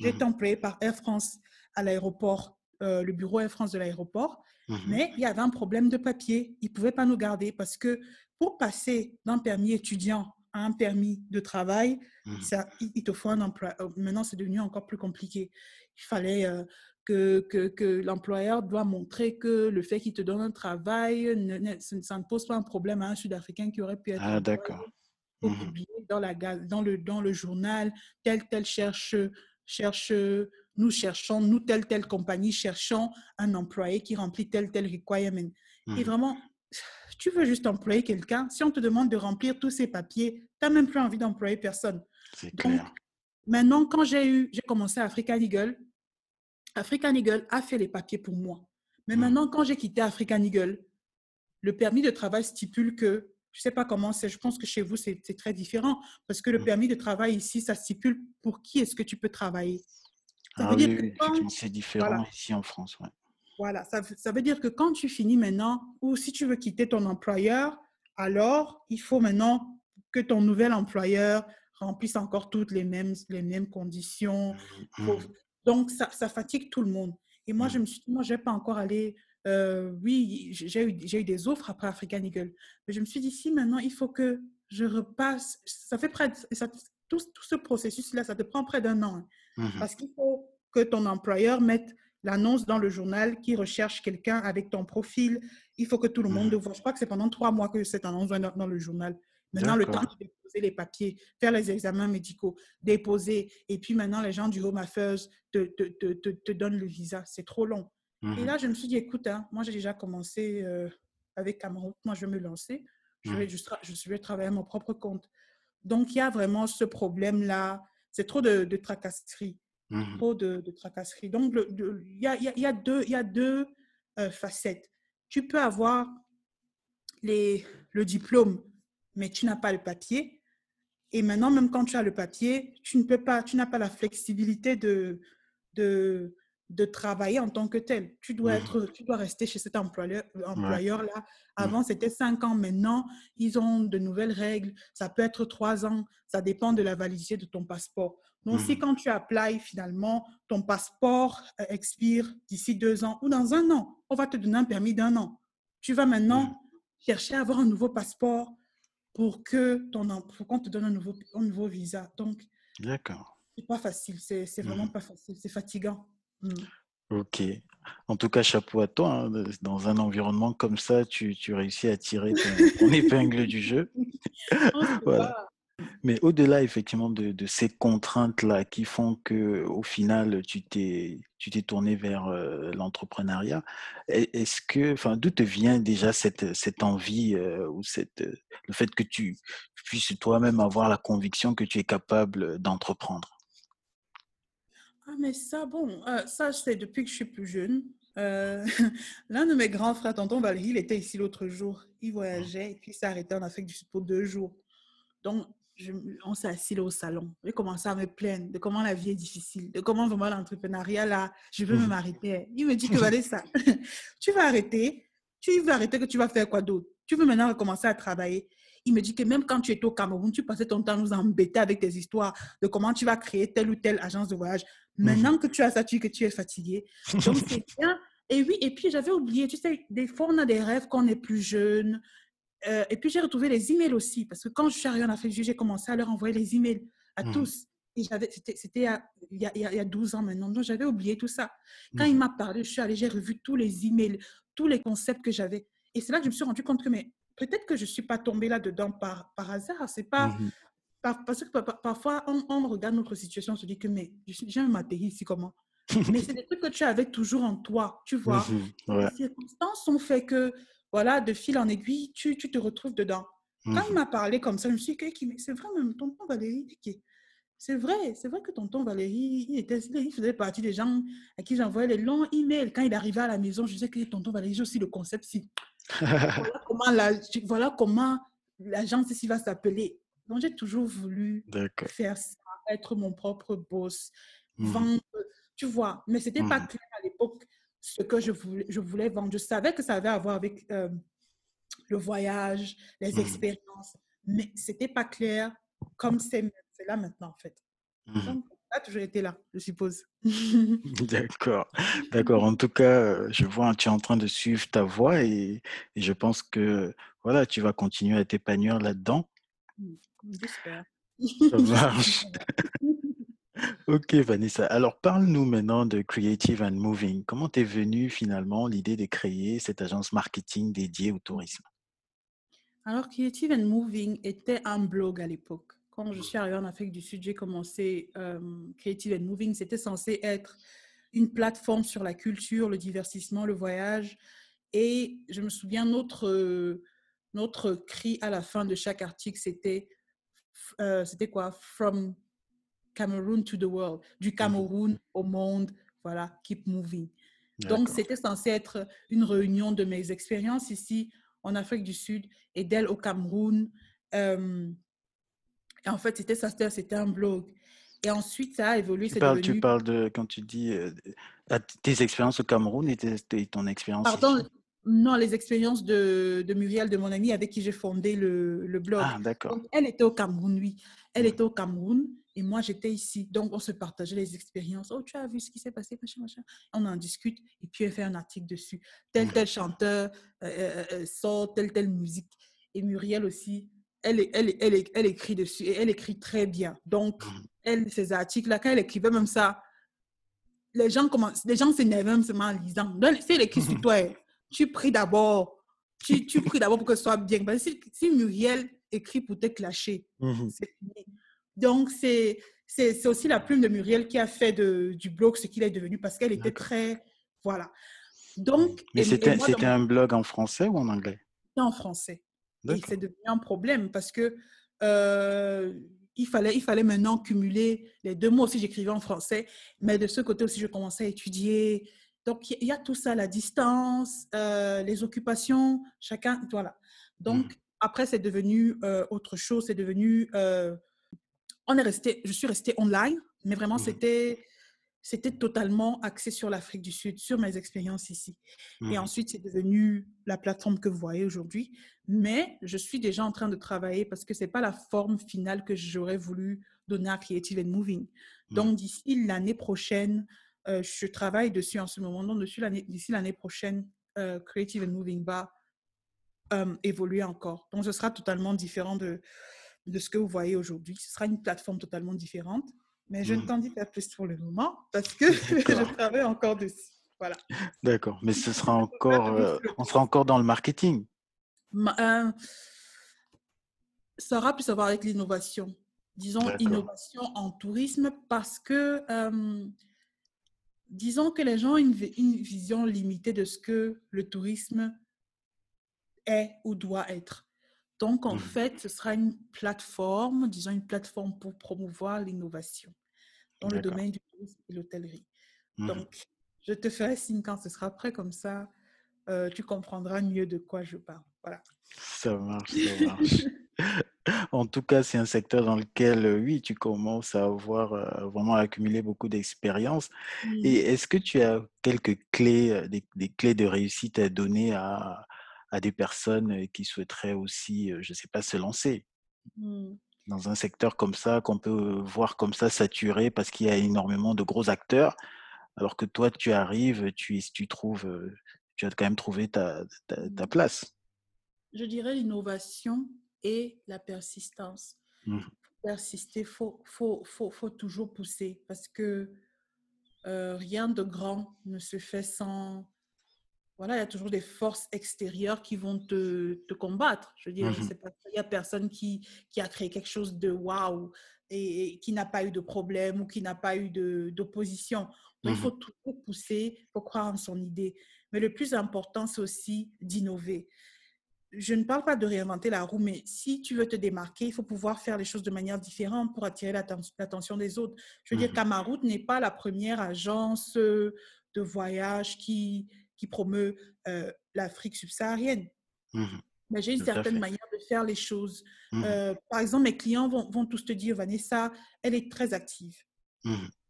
J'ai été employée par Air France à l'aéroport, le bureau Air France de l'aéroport. Mais il y avait un problème de papier. Ils ne pouvaient pas nous garder parce que pour passer d'un permis étudiant un permis de travail, mmh. ça, il te faut un emploi. Euh, maintenant, c'est devenu encore plus compliqué. Il fallait euh, que, que, que l'employeur doit montrer que le fait qu'il te donne un travail, ne, ça ne pose pas un problème à un Sud-Africain qui aurait pu être ah, d'accord. Mmh. dans, la, dans, le, dans le journal, tel, tel cherche, cherche, nous cherchons, nous, telle, telle compagnie, cherchons un employé qui remplit tel, tel requirement. Et mmh. vraiment, tu veux juste employer quelqu'un, si on te demande de remplir tous ces papiers, tu n'as même plus envie d'employer personne. C'est clair. Maintenant, quand j'ai eu, j'ai commencé à African Eagle, African Eagle a fait les papiers pour moi. Mais hmm. maintenant, quand j'ai quitté African Eagle, le permis de travail stipule que, je ne sais pas comment c'est, je pense que chez vous, c'est très différent, parce que le hmm. permis de travail ici, ça stipule pour qui est-ce que tu peux travailler. ah oui, c'est différent ici en France. Ouais. Voilà, ça, veut dire que quand tu finis maintenant, ou si tu veux quitter ton employeur, alors il faut maintenant que ton nouvel employeur remplisse encore toutes les mêmes, les mêmes conditions. Mmh, mmh. Donc, ça, ça, fatigue tout le monde. Et moi, mmh. je me suis dit, moi, je ne vais pas encore aller. Euh, oui, j'ai eu, eu, des offres après African Eagle. Mais je me suis dit, si maintenant, il faut que je repasse. Ça fait près ça, tout, tout, ce processus-là, ça te prend près d'un an. Hein. Parce qu'il faut que ton employeur mette l'annonce dans le journal qui recherche quelqu'un avec ton profil. Il faut que tout le monde le voit. Je crois que c'est pendant trois mois que cette annonce va dans le journal. Maintenant, le temps de déposer les papiers, faire les examens médicaux, déposer, et puis maintenant, les gens du Home Affairs te, te, te, te donnent le visa. C'est trop long. Et mmh là, je me suis dit, écoute, hein, moi, j'ai déjà commencé euh, avec Cameroun. Moi, je vais me lancer. Je vais, mmh. je, je vais travailler à mon propre compte. Donc, il y a vraiment ce problème-là. C'est trop de, de tracasserie. Mmh trop de, de tracasseries. Donc, il y a, y, a, deux, y a deux euh, facettes. Tu peux avoir les, le diplôme, mais tu n'as pas le papier. Et maintenant, même quand tu as le papier, tu ne peux pas, tu n'as pas la flexibilité de, de, de travailler en tant que tel. Tu dois, être, tu dois rester chez cet employeur-là. Employeur là. Avant, c'était cinq ans. Maintenant, ils ont de nouvelles règles. Ça peut être trois ans. Ça dépend de la validité de ton passeport. Donc, si mmh. quand tu applies, finalement, ton passeport euh, expire d'ici deux ans ou dans un an, on va te donner un permis d'un an. Tu vas maintenant chercher à avoir un nouveau passeport pour que ton pour qu'on te donne un nouveau, un nouveau visa. Donc, D'accord. C'est pas facile. C'est vraiment pas facile. C'est fatigant. Mmh. Ok. En tout cas, chapeau à toi. Hein, dans un environnement comme ça, tu, tu réussis à tirer ton, épingle du jeu. voilà. Mais au-delà, effectivement, de, de ces contraintes-là qui font que, au final, tu t'es, tu t'es tourné vers euh, l'entrepreneuriat, est-ce que, enfin, d'où te vient déjà cette, cette envie euh, ou cette, le fait que tu puisses toi-même avoir la conviction que tu es capable d'entreprendre? Ah, mais ça, bon, euh, ça, c'est depuis que je suis plus jeune. Euh, l'un de mes grands frères, tonton Valérie, il était ici l'autre jour. Il voyageait et puis il s'est arrêté en Afrique du Sud pour deux jours. Donc, je, on s'est assis au salon. J'ai commencé à me plaindre de comment la vie est difficile, de comment vraiment l'entrepreneuriat, là, je veux me m'arrêter. Il me dit que ça, tu vas arrêter. Tu vas arrêter que tu vas faire quoi d'autre? Tu veux maintenant recommencer à travailler? Il me dit que même quand tu étais au Cameroun, tu passais ton temps à nous embêter avec tes histoires de comment tu vas créer telle ou telle agence de voyage. Mhm. Maintenant que tu as ça, tu que tu es fatigué. Donc, c'est bien. Et oui, et puis j'avais oublié, tu sais, des fois, on a des rêves quand on est plus jeune. Euh, et puis, j'ai retrouvé les emails aussi, parce que quand je suis arrivée en Afrique j'ai commencé à leur envoyer les emails à mhm. tous. C'était il, y a, il y a 12 ans maintenant. Donc, j'avais oublié tout ça. Quand il mhm. m'a parlé, je suis allée, j'ai revu tous les emails, tous les concepts que j'avais. Et c'est là que je me suis rendu compte que mais, peut-être que je ne suis pas tombée là-dedans par, par hasard. C'est pas. Mmh parce que parfois, on, regarde notre situation, on se dit que, mais j'ai un matériel ici, comment? Mais c'est des trucs que tu avais toujours en toi, tu vois. Mmh Les circonstances ont fait que, voilà, de fil en aiguille, tu, tu te retrouves dedans. Quand il m'a parlé comme ça, je me suis dit, mais c'est vrai, même tonton Valérie, c'est vrai, c'est vrai que tonton Valérie, il, était, il faisait partie des gens à qui j'envoyais les longs emails. Quand il arrivait à la maison, je disais que tonton Valérie, j'ai aussi le concept si. voilà comment la, voilà comment l'agence ici va s'appeler. Donc, j'ai toujours voulu faire ça, être mon propre boss, mmh. vendre, tu vois. Mais ce n'était pas mmh. clair à l'époque ce que je voulais, je voulais vendre. Je savais que ça avait à voir avec euh, le voyage, les mmh. expériences, mais ce n'était pas clair comme c'est là maintenant, en fait. Donc, ça a toujours été là, je suppose. D'accord, d'accord. En tout cas, euh, je vois, tu es en train de suivre ta voie et, et je pense que voilà, tu vas continuer à t'épanouir là-dedans. J'espère. Ça marche. Ok, Vanessa. Alors, parle-nous maintenant de Creative and Moving. Comment t'es venue finalement l'idée de créer cette agence marketing dédiée au tourisme? Alors, Creative and Moving était un blog à l'époque. Quand je suis arrivée en Afrique du Sud, j'ai commencé euh, Creative and Moving. C'était censé être une plateforme sur la culture, le divertissement, le voyage. Et je me souviens, notre, notre cri à la fin de chaque article, c'était euh, c'était quoi? From Cameroon to the world, du mhm. Cameroun au monde, voilà, keep moving. Donc, c'était censé être une réunion de mes expériences ici en Afrique du Sud et d'elle au Cameroun. Euh, et en fait, c'était ça, c'était un blog. Et ensuite, ça a évolué. Tu parles, tu parles de, quand tu dis euh, tes expériences au Cameroun et ton expérience Pardon, non, les expériences de, de, Muriel, de mon amie avec qui j'ai fondé le, le blog. Ah, d'accord. Elle était au Cameroun, oui. Elle était au Cameroun et moi, j'étais ici. Donc, on se partageait les expériences. Oh, tu as vu ce qui s'est passé, machin, machin. On en discute et puis elle fait un article dessus. Tel, tel chanteur euh, euh, euh, sort telle, telle musique. Et Muriel aussi, elle, elle, elle, elle, écrit dessus et elle écrit très bien. Donc, mm. elle, ces articles-là, quand elle écrivait même ça, les gens commencent, les gens s'énervaient même seulement en lisant. Donc, si elle écrit sur toi, tu pries d'abord. Tu, tu pries d'abord pour que ce soit bien. Parce que si, Muriel écrit pour te clasher, c'est fini. Donc, c'est, c'est, aussi la plume de Muriel qui a fait de, du blog ce qu'il est devenu parce qu'elle était très. Voilà. Donc, Mais c'était, c'était un blog en français ou en anglais? En français. Et c'est devenu un problème parce que euh, il, fallait, il fallait maintenant cumuler les deux mots. Aussi, j'écrivais en français, mais de ce côté aussi, je commençais à étudier donc, il y a tout ça, la distance, euh, les occupations, chacun, voilà. Donc, mmh. après, c'est devenu euh, autre chose, c'est devenu... On est resté, je suis restée online, mais vraiment, mmh. c'était c'était totalement axé sur l'Afrique du Sud, sur mes expériences ici. Et mmh. ensuite, c'est devenu la plateforme que vous voyez aujourd'hui. Mais je suis déjà en train de travailler parce que ce n'est pas la forme finale que j'aurais voulu donner à Creative and Moving. Donc, d'ici l'année prochaine, euh, je travaille dessus en ce moment. Donc, d'ici l'année prochaine, euh, Creative and Moving va euh, évoluer encore. Donc, ce sera totalement différent de, de ce que vous voyez aujourd'hui. Ce sera une plateforme totalement différente. Mais je ne mmh. t'en dis pas plus pour le moment parce que je travaille encore dessus. Voilà. D'accord. Mais ce sera encore, on sera encore dans le marketing. ça aura plus à voir avec l'innovation. Disons innovation en tourisme parce que disons que les gens ont une, vision limitée de ce que le tourisme est ou doit être. Donc, en mmh. fait, ce sera une plateforme, disons une plateforme pour promouvoir l'innovation dans le domaine du tourisme et l'hôtellerie. Mmh. Donc, je te ferai signe quand ce sera prêt, comme ça, euh, tu comprendras mieux de quoi je parle. Voilà. Ça marche, ça marche. en tout cas, c'est un secteur dans lequel, euh, oui, tu commences à avoir euh, vraiment accumulé beaucoup d'expérience. Et est-ce que tu as quelques clés, des, clés de réussite à donner à, des personnes qui souhaiteraient aussi, je ne sais pas, se lancer mmh. dans un secteur comme ça, qu'on peut voir comme ça saturé parce qu'il y a énormément de gros acteurs, alors que toi, tu arrives, tu, tu trouves, tu as quand même trouvé ta, ta place. Je dirais l'innovation et la persistance. Mmh. Persister, il faut, faut, faut, faut, toujours pousser parce que euh, rien de grand ne se fait sans, voilà, il y a toujours des forces extérieures qui vont te, te combattre. Je veux dire, je ne mmh sais pas, il n'y a personne qui, qui a créé quelque chose de waouh et, qui n'a pas eu de problème ou qui n'a pas eu d'opposition. Il mmh faut toujours pousser, il faut croire en son idée. Mais le plus important, c'est aussi d'innover. Je ne parle pas de réinventer la roue, mais si tu veux te démarquer, il faut pouvoir faire les choses de manière différente pour attirer l'attention des autres. Je veux dire, mmh n'est pas la première agence de voyage qui, qui promeut euh, l'Afrique subsaharienne. Mmh j'ai une certaine manière de faire les choses. Mmh euh, par exemple, mes clients vont, vont, tous te dire, Vanessa, elle est très active.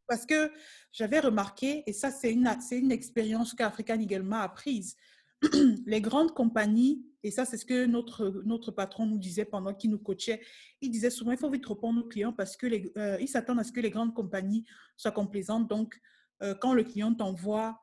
Parce que j'avais remarqué, et ça c'est une, une expérience qu'African Eagle m'a apprise, les grandes compagnies, et ça c'est ce que notre, notre patron nous disait pendant qu'il nous coachait, il disait souvent, il faut vite répondre aux clients parce qu'ils euh, s'attendent à ce que les grandes compagnies soient complaisantes. Donc, euh, quand le client t'envoie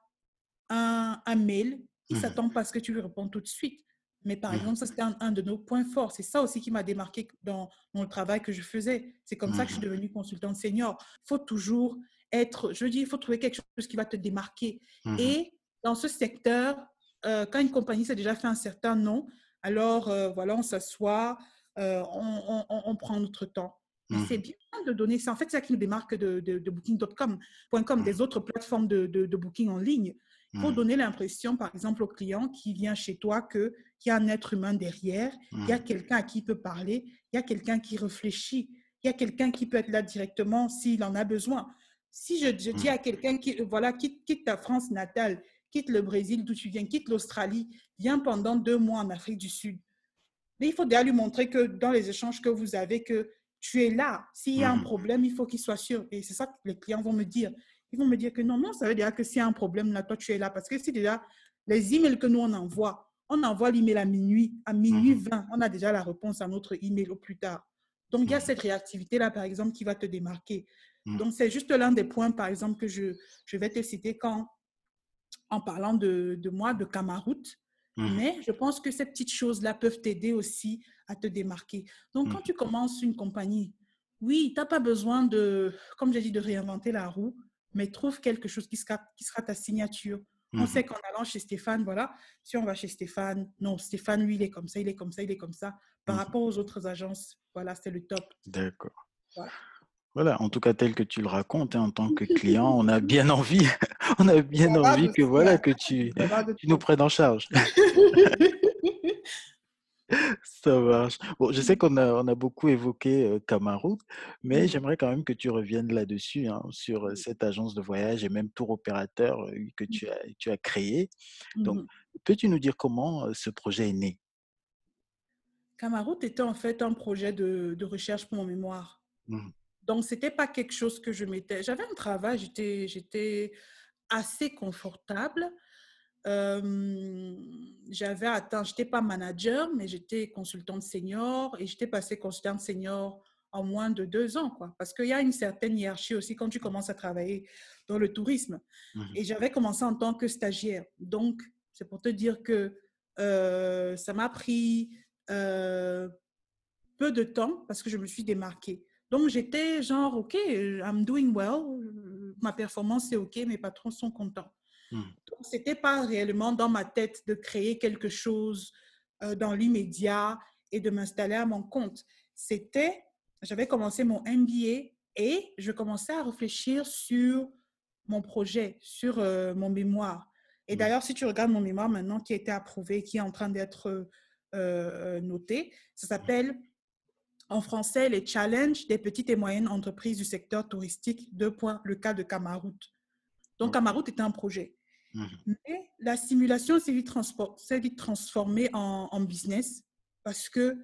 un, un, mail, il mmh s'attend pas à ce que tu lui réponds tout de suite. Mais par mmh exemple, ça, c'était un, de nos points forts. C'est ça aussi qui m'a démarqué dans, dans, le travail que je faisais. C'est comme ça que je suis devenue consultante senior. Il faut toujours être, je dis, il faut trouver quelque chose qui va te démarquer. Mmh Et dans ce secteur, euh, quand une compagnie s'est déjà fait un certain nom, alors euh, voilà, on s'assoit, euh, on, on, prend notre temps. Mmh. C'est bien de donner ça. En fait, c'est ça qui nous démarque de, de, booking.com, mmh. des autres plateformes de, de, booking en ligne. Il faut donner l'impression, par exemple, au client qui vient chez toi qu'il y a un être humain derrière, il y a quelqu'un à qui il peut parler, il y a quelqu'un qui réfléchit, il y a quelqu'un qui peut être là directement s'il en a besoin. Si je, dis mmh. à quelqu'un qui, voilà, quitte, quitte ta France natale, quitte le Brésil d'où tu viens, quitte l'Australie, viens pendant deux mois en Afrique du Sud. Mais il faut déjà lui montrer que dans les échanges que vous avez, que tu es là. S'il y a un mmh. problème, il faut qu'il soit sûr. Et c'est ça que les clients vont me dire. Ils vont me dire que non, non, ça veut dire que s'il y a un problème, là, toi, tu es là. Parce que c'est déjà les emails que nous, on envoie, on envoie l'email à minuit, à minuit 20, mmh. on a déjà la réponse à notre email au plus tard. Donc, il y a cette réactivité-là, par exemple, qui va te démarquer. Mm. Donc, c'est juste l'un des points, par exemple, que je, je vais te citer quand, en parlant de, de moi, de Camaroute. Mm. Mais je pense que ces petites choses-là peuvent t'aider aussi à te démarquer. Donc, mm. quand tu commences une compagnie, oui, tu n'as pas besoin de, comme j'ai dit, de réinventer la roue, mais trouve quelque chose qui sera, qui sera ta signature. On sait qu'en allant chez Stéphane, voilà, si on va chez Stéphane, non, Stéphane, lui, il est comme ça, il est comme ça, il est comme ça. Par rapport aux autres agences, voilà, c'est le top. D'accord. Voilà. Voilà, en tout cas tel que tu le racontes, hein, en tant que client, on a bien envie, on a bien envie que voilà que tu, tu nous prennes en charge. Ça marche. Bon, je sais qu'on a, on a beaucoup évoqué euh, mais j'aimerais quand même que tu reviennes là-dessus, hein, sur euh, cette agence de voyage et même tour opérateur euh, que mmh. tu as, tu as créé. Donc, mmh peux-tu nous dire comment ce projet est né? Camaroute était en fait un projet de, de recherche pour mon mémoire. Mmh donc, ce n'était pas quelque chose que je mettais. J'avais un travail, j'étais, j'étais assez confortable. Euh, j'avais atteint, je n'étais pas manager, mais j'étais consultante senior et j'étais passée consultante senior en moins de deux ans, quoi. Parce qu'il y a une certaine hiérarchie aussi quand tu commences à travailler dans le tourisme. Mmh et j'avais commencé en tant que stagiaire. Donc, c'est pour te dire que euh, ça m'a pris euh, peu de temps parce que je me suis démarquée. Donc, j'étais genre, OK, I'm doing well, ma performance est OK, mes patrons sont contents. Hmm. Donc, ce n'était pas réellement dans ma tête de créer quelque chose euh, dans l'immédiat et de m'installer à mon compte. C'était, j'avais commencé mon MBA et je commençais à réfléchir sur mon projet, sur euh, mon mémoire. Et hmm. d'ailleurs, si tu regardes mon mémoire maintenant qui a été approuvé, qui est en train d'être euh, noté, ça s'appelle en français, les challenges des petites et moyennes entreprises du secteur touristique, deux points, le cas de Camaroute. Donc, Camaroute était un projet. Mhm. Mais la simulation s'est vite, vite, transformée en, business parce que,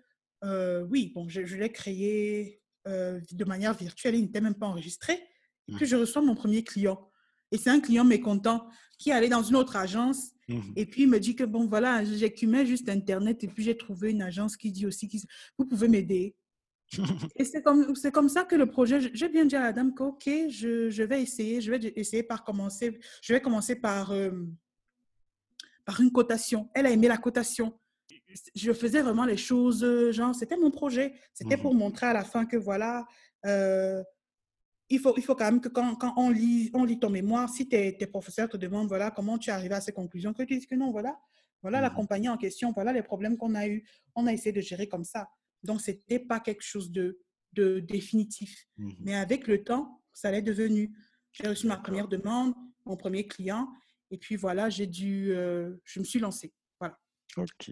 euh, oui, bon, je, l'ai créé euh, de manière virtuelle, il n'était même pas enregistré. Et puis, mhm. je reçois mon premier client. Et c'est un client mécontent qui allait dans une autre agence mhm. et puis il me dit que, bon, voilà, j'écumais juste Internet et puis j'ai trouvé une agence qui dit aussi, vous pouvez m'aider. Et c'est comme, c'est comme ça que le projet, j'ai bien dit à la dame que, OK, je, je, vais essayer, je vais essayer par commencer, je vais commencer par, euh, par une cotation. Elle a aimé la cotation. Je faisais vraiment les choses, genre, c'était mon projet. C'était pour mmh montrer à la fin que, voilà, euh, il faut, il faut quand même que quand, quand on, lit, on lit ton mémoire, si tes, tes professeurs te demandent voilà, comment tu es arrivé à ces conclusions, que tu dises que non, voilà, voilà la mmh compagnie en question, voilà les problèmes qu'on a eus, on a essayé de gérer comme ça. Donc, ce n'était pas quelque chose de, de définitif. Mmh Mais avec le temps, ça l'est devenu. J'ai reçu ma première demande, mon premier client, et puis voilà, j'ai dû, euh, je me suis lancée. Voilà. Ok.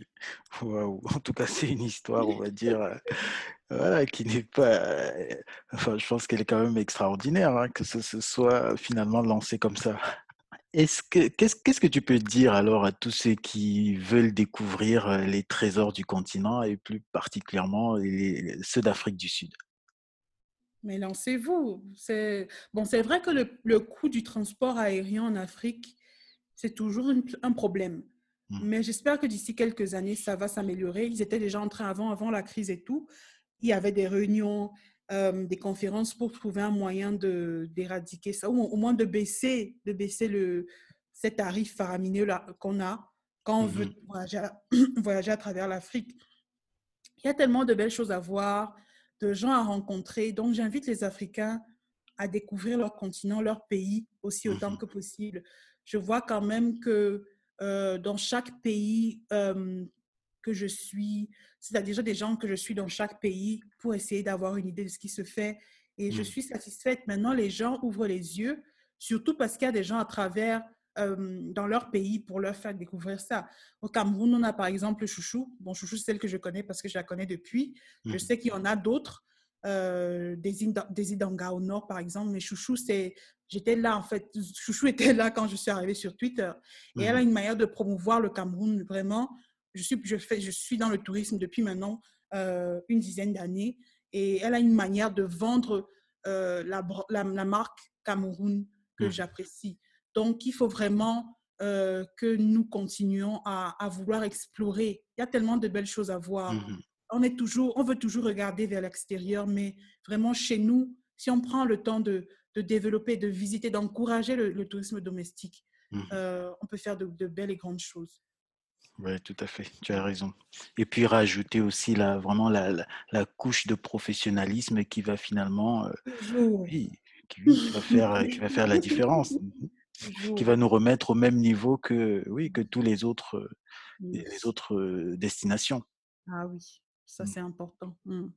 Waouh. En tout cas, c'est une histoire, on va dire, euh, voilà, qui n'est pas. Euh, enfin, je pense qu'elle est quand même extraordinaire, hein, que ce, se soit finalement lancé comme ça. Est-ce que qu'est-ce qu'est-ce que tu peux dire alors à tous ceux qui veulent découvrir les trésors du continent et plus particulièrement les, ceux d'Afrique du Sud? Mais lancez-vous. C'est bon, c'est vrai que le, le, coût du transport aérien en Afrique, c'est toujours un problème. Mmh. Mais j'espère que d'ici quelques années, ça va s'améliorer. Ils étaient déjà en train avant, avant la crise et tout. Il y avait des réunions, euh, des conférences pour trouver un moyen d'éradiquer ça, ou au moins de baisser, de baisser le, ces tarifs faramineux qu'on a quand on veut mmh voyager à, voyager à travers l'Afrique. Il y a tellement de belles choses à voir, de gens à rencontrer. Donc, j'invite les Africains à découvrir leur continent, leur pays aussi autant mmh que possible. Je vois quand même que euh, dans chaque pays euh, que je suis, c'est déjà des gens que je suis dans chaque pays pour essayer d'avoir une idée de ce qui se fait. Et je mmh. suis satisfaite. Maintenant, les gens ouvrent les yeux, surtout parce qu'il y a des gens à travers, euh, dans leur pays pour leur faire découvrir ça. Au Cameroun, on a par exemple Chouchou. Bon, Chouchou, c'est celle que je connais parce que je la connais depuis. Je mmh. sais qu'il y en a d'autres. Euh, des, des Idanga au nord, par exemple. Mais Chouchou, c'est, j'étais là, en fait. Chouchou était là quand je suis arrivée sur Twitter. Et elle a mmh. une manière de promouvoir le Cameroun, vraiment je suis, je, fais, je suis dans le tourisme depuis maintenant euh, une dizaine d'années et elle a une manière de vendre euh, la, la, marque Cameroun que mmh. j'apprécie. Donc, il faut vraiment euh, que nous continuions à, à, vouloir explorer. Il y a tellement de belles choses à voir. Mmh on, est toujours, on veut toujours regarder vers l'extérieur, mais vraiment chez nous, si on prend le temps de, de développer, de visiter, d'encourager le, tourisme domestique, mmh on peut faire de, de belles et grandes choses. Oui, tout à fait, tu as raison. Et puis rajouter aussi la, vraiment la, la, couche de professionnalisme qui va finalement euh, qui, va faire, qui va faire la différence, qui va nous remettre au même niveau que, oui, que tous les autres, euh, les autres euh, destinations. Ah oui, ça mmh. c'est important. Mmh.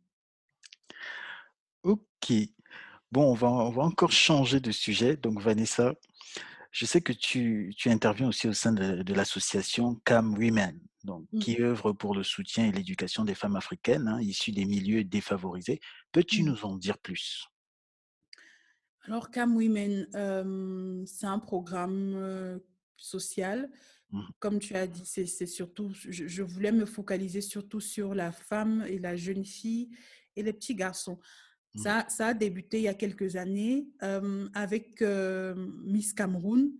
Ok. Bon, on va, on va encore changer de sujet. Donc Vanessa, je sais que tu, tu interviens aussi au sein de, l'association CAM Women, donc, mmh. qui œuvre pour le soutien et l'éducation des femmes africaines hein, issues des milieux défavorisés. Peux-tu mmh. nous en dire plus? Alors, CAM Women, c'est un programme social. Mmh. Comme tu as dit, c'est surtout, je, voulais me focaliser surtout sur la femme et la jeune fille et les petits garçons. Mmh. Ça, ça, a débuté il y a quelques années euh, avec euh, Miss Cameroun.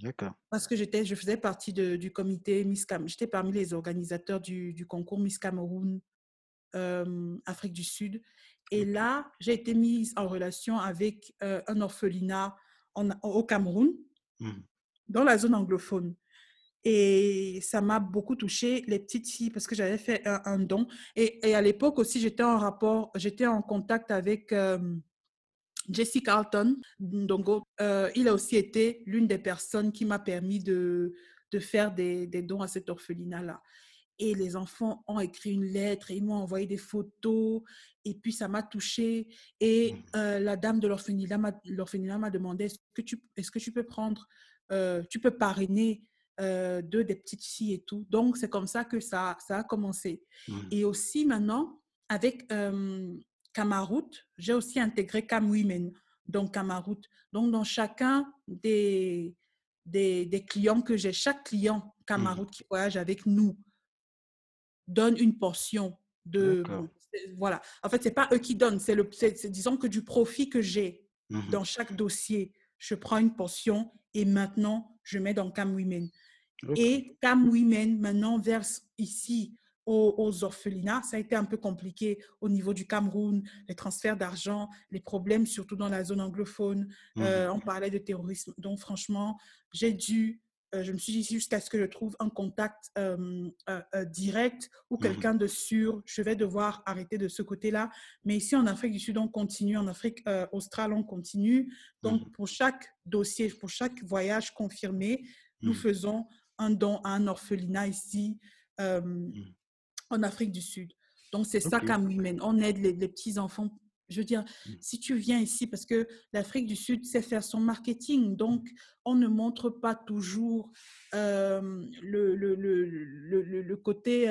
D'accord. Parce que j'étais, je faisais partie de, du comité Miss Cameroun. J'étais parmi les organisateurs du, du concours Miss Cameroun euh, Afrique du Sud. Et là, j'ai été mise en relation avec un orphelinat en, au Cameroun, mmh. dans la zone anglophone. Et ça m'a beaucoup touchée, les petites filles, parce que j'avais fait un, don. Et, et, à l'époque aussi, j'étais en rapport, j'étais en contact avec euh, Jesse Carlton Ndongo. Euh, il a aussi été l'une des personnes qui m'a permis de, de faire des, des, dons à cet orphelinat-là. Et les enfants ont écrit une lettre et ils m'ont envoyé des photos. Et puis, ça m'a touchée. Et mmh. euh, la dame de l'orphelinat m'a demandé, est-ce que, tu, est-ce que tu peux prendre, tu peux parrainer euh, de des petites filles et tout. Donc, c'est comme ça que ça, ça a commencé. Mmh. Et aussi maintenant, avec euh, j'ai aussi intégré Cam Women, donc Camaroute. Donc, dans chacun des, des, des clients que j'ai, chaque client Camaroute mmh. qui voyage avec nous donne une portion de... voilà. En fait, c'est pas eux qui donnent, c'est le, disons que du profit que j'ai mmh dans chaque dossier, je prends une portion et maintenant, je mets dans Cam Women. Et Cam Women maintenant verse ici aux, orphelinats. Ça a été un peu compliqué au niveau du Cameroun, les transferts d'argent, les problèmes surtout dans la zone anglophone. Mmh euh, on parlait de terrorisme. Donc franchement, j'ai dû euh, je me suis dit jusqu'à ce que je trouve un contact euh, direct ou mmh quelqu'un de sûr, je vais devoir arrêter de ce côté-là. Mais ici en Afrique du Sud, on continue. En Afrique australe, on continue. Donc mmh pour chaque dossier, pour chaque voyage confirmé, nous faisons un don à un orphelinat ici en Afrique du Sud. Donc c'est ça mène. On aide les, les petits enfants je veux dire, mmh. si tu viens ici, parce que l'Afrique du Sud sait faire son marketing, donc on ne montre pas toujours le, le, le, le, côté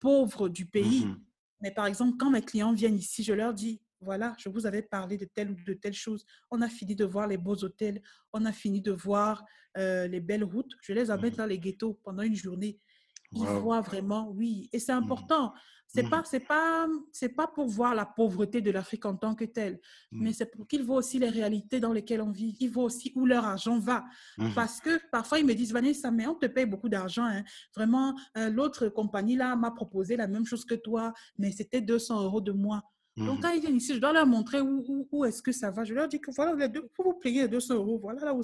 pauvre du pays. Mmh Mais par exemple, quand mes clients viennent ici, je leur dis, voilà, je vous avais parlé de telle ou de telle chose. On a fini de voir les beaux hôtels, on a fini de voir les belles routes. Je les amène mmh dans les ghettos pendant une journée. Ils voient vraiment, oui. Et c'est important. C'est mmh. pas, c'est pas, c'est pas pour voir la pauvreté de l'Afrique en tant que telle, mmh. mais c'est pour qu'ils voient aussi les réalités dans lesquelles on vit. Ils voient aussi où leur argent va. Mmh. Parce que parfois ils me disent Vanessa, mais on te paye beaucoup d'argent. Hein. Vraiment, euh, l'autre compagnie là m'a proposé la même chose que toi, mais c'était 200 euros de moins. Donc quand ils viennent ici, je dois leur montrer où, où, est-ce que ça va. Je leur dis que voilà, vous, vous payez 200 euros. Voilà là où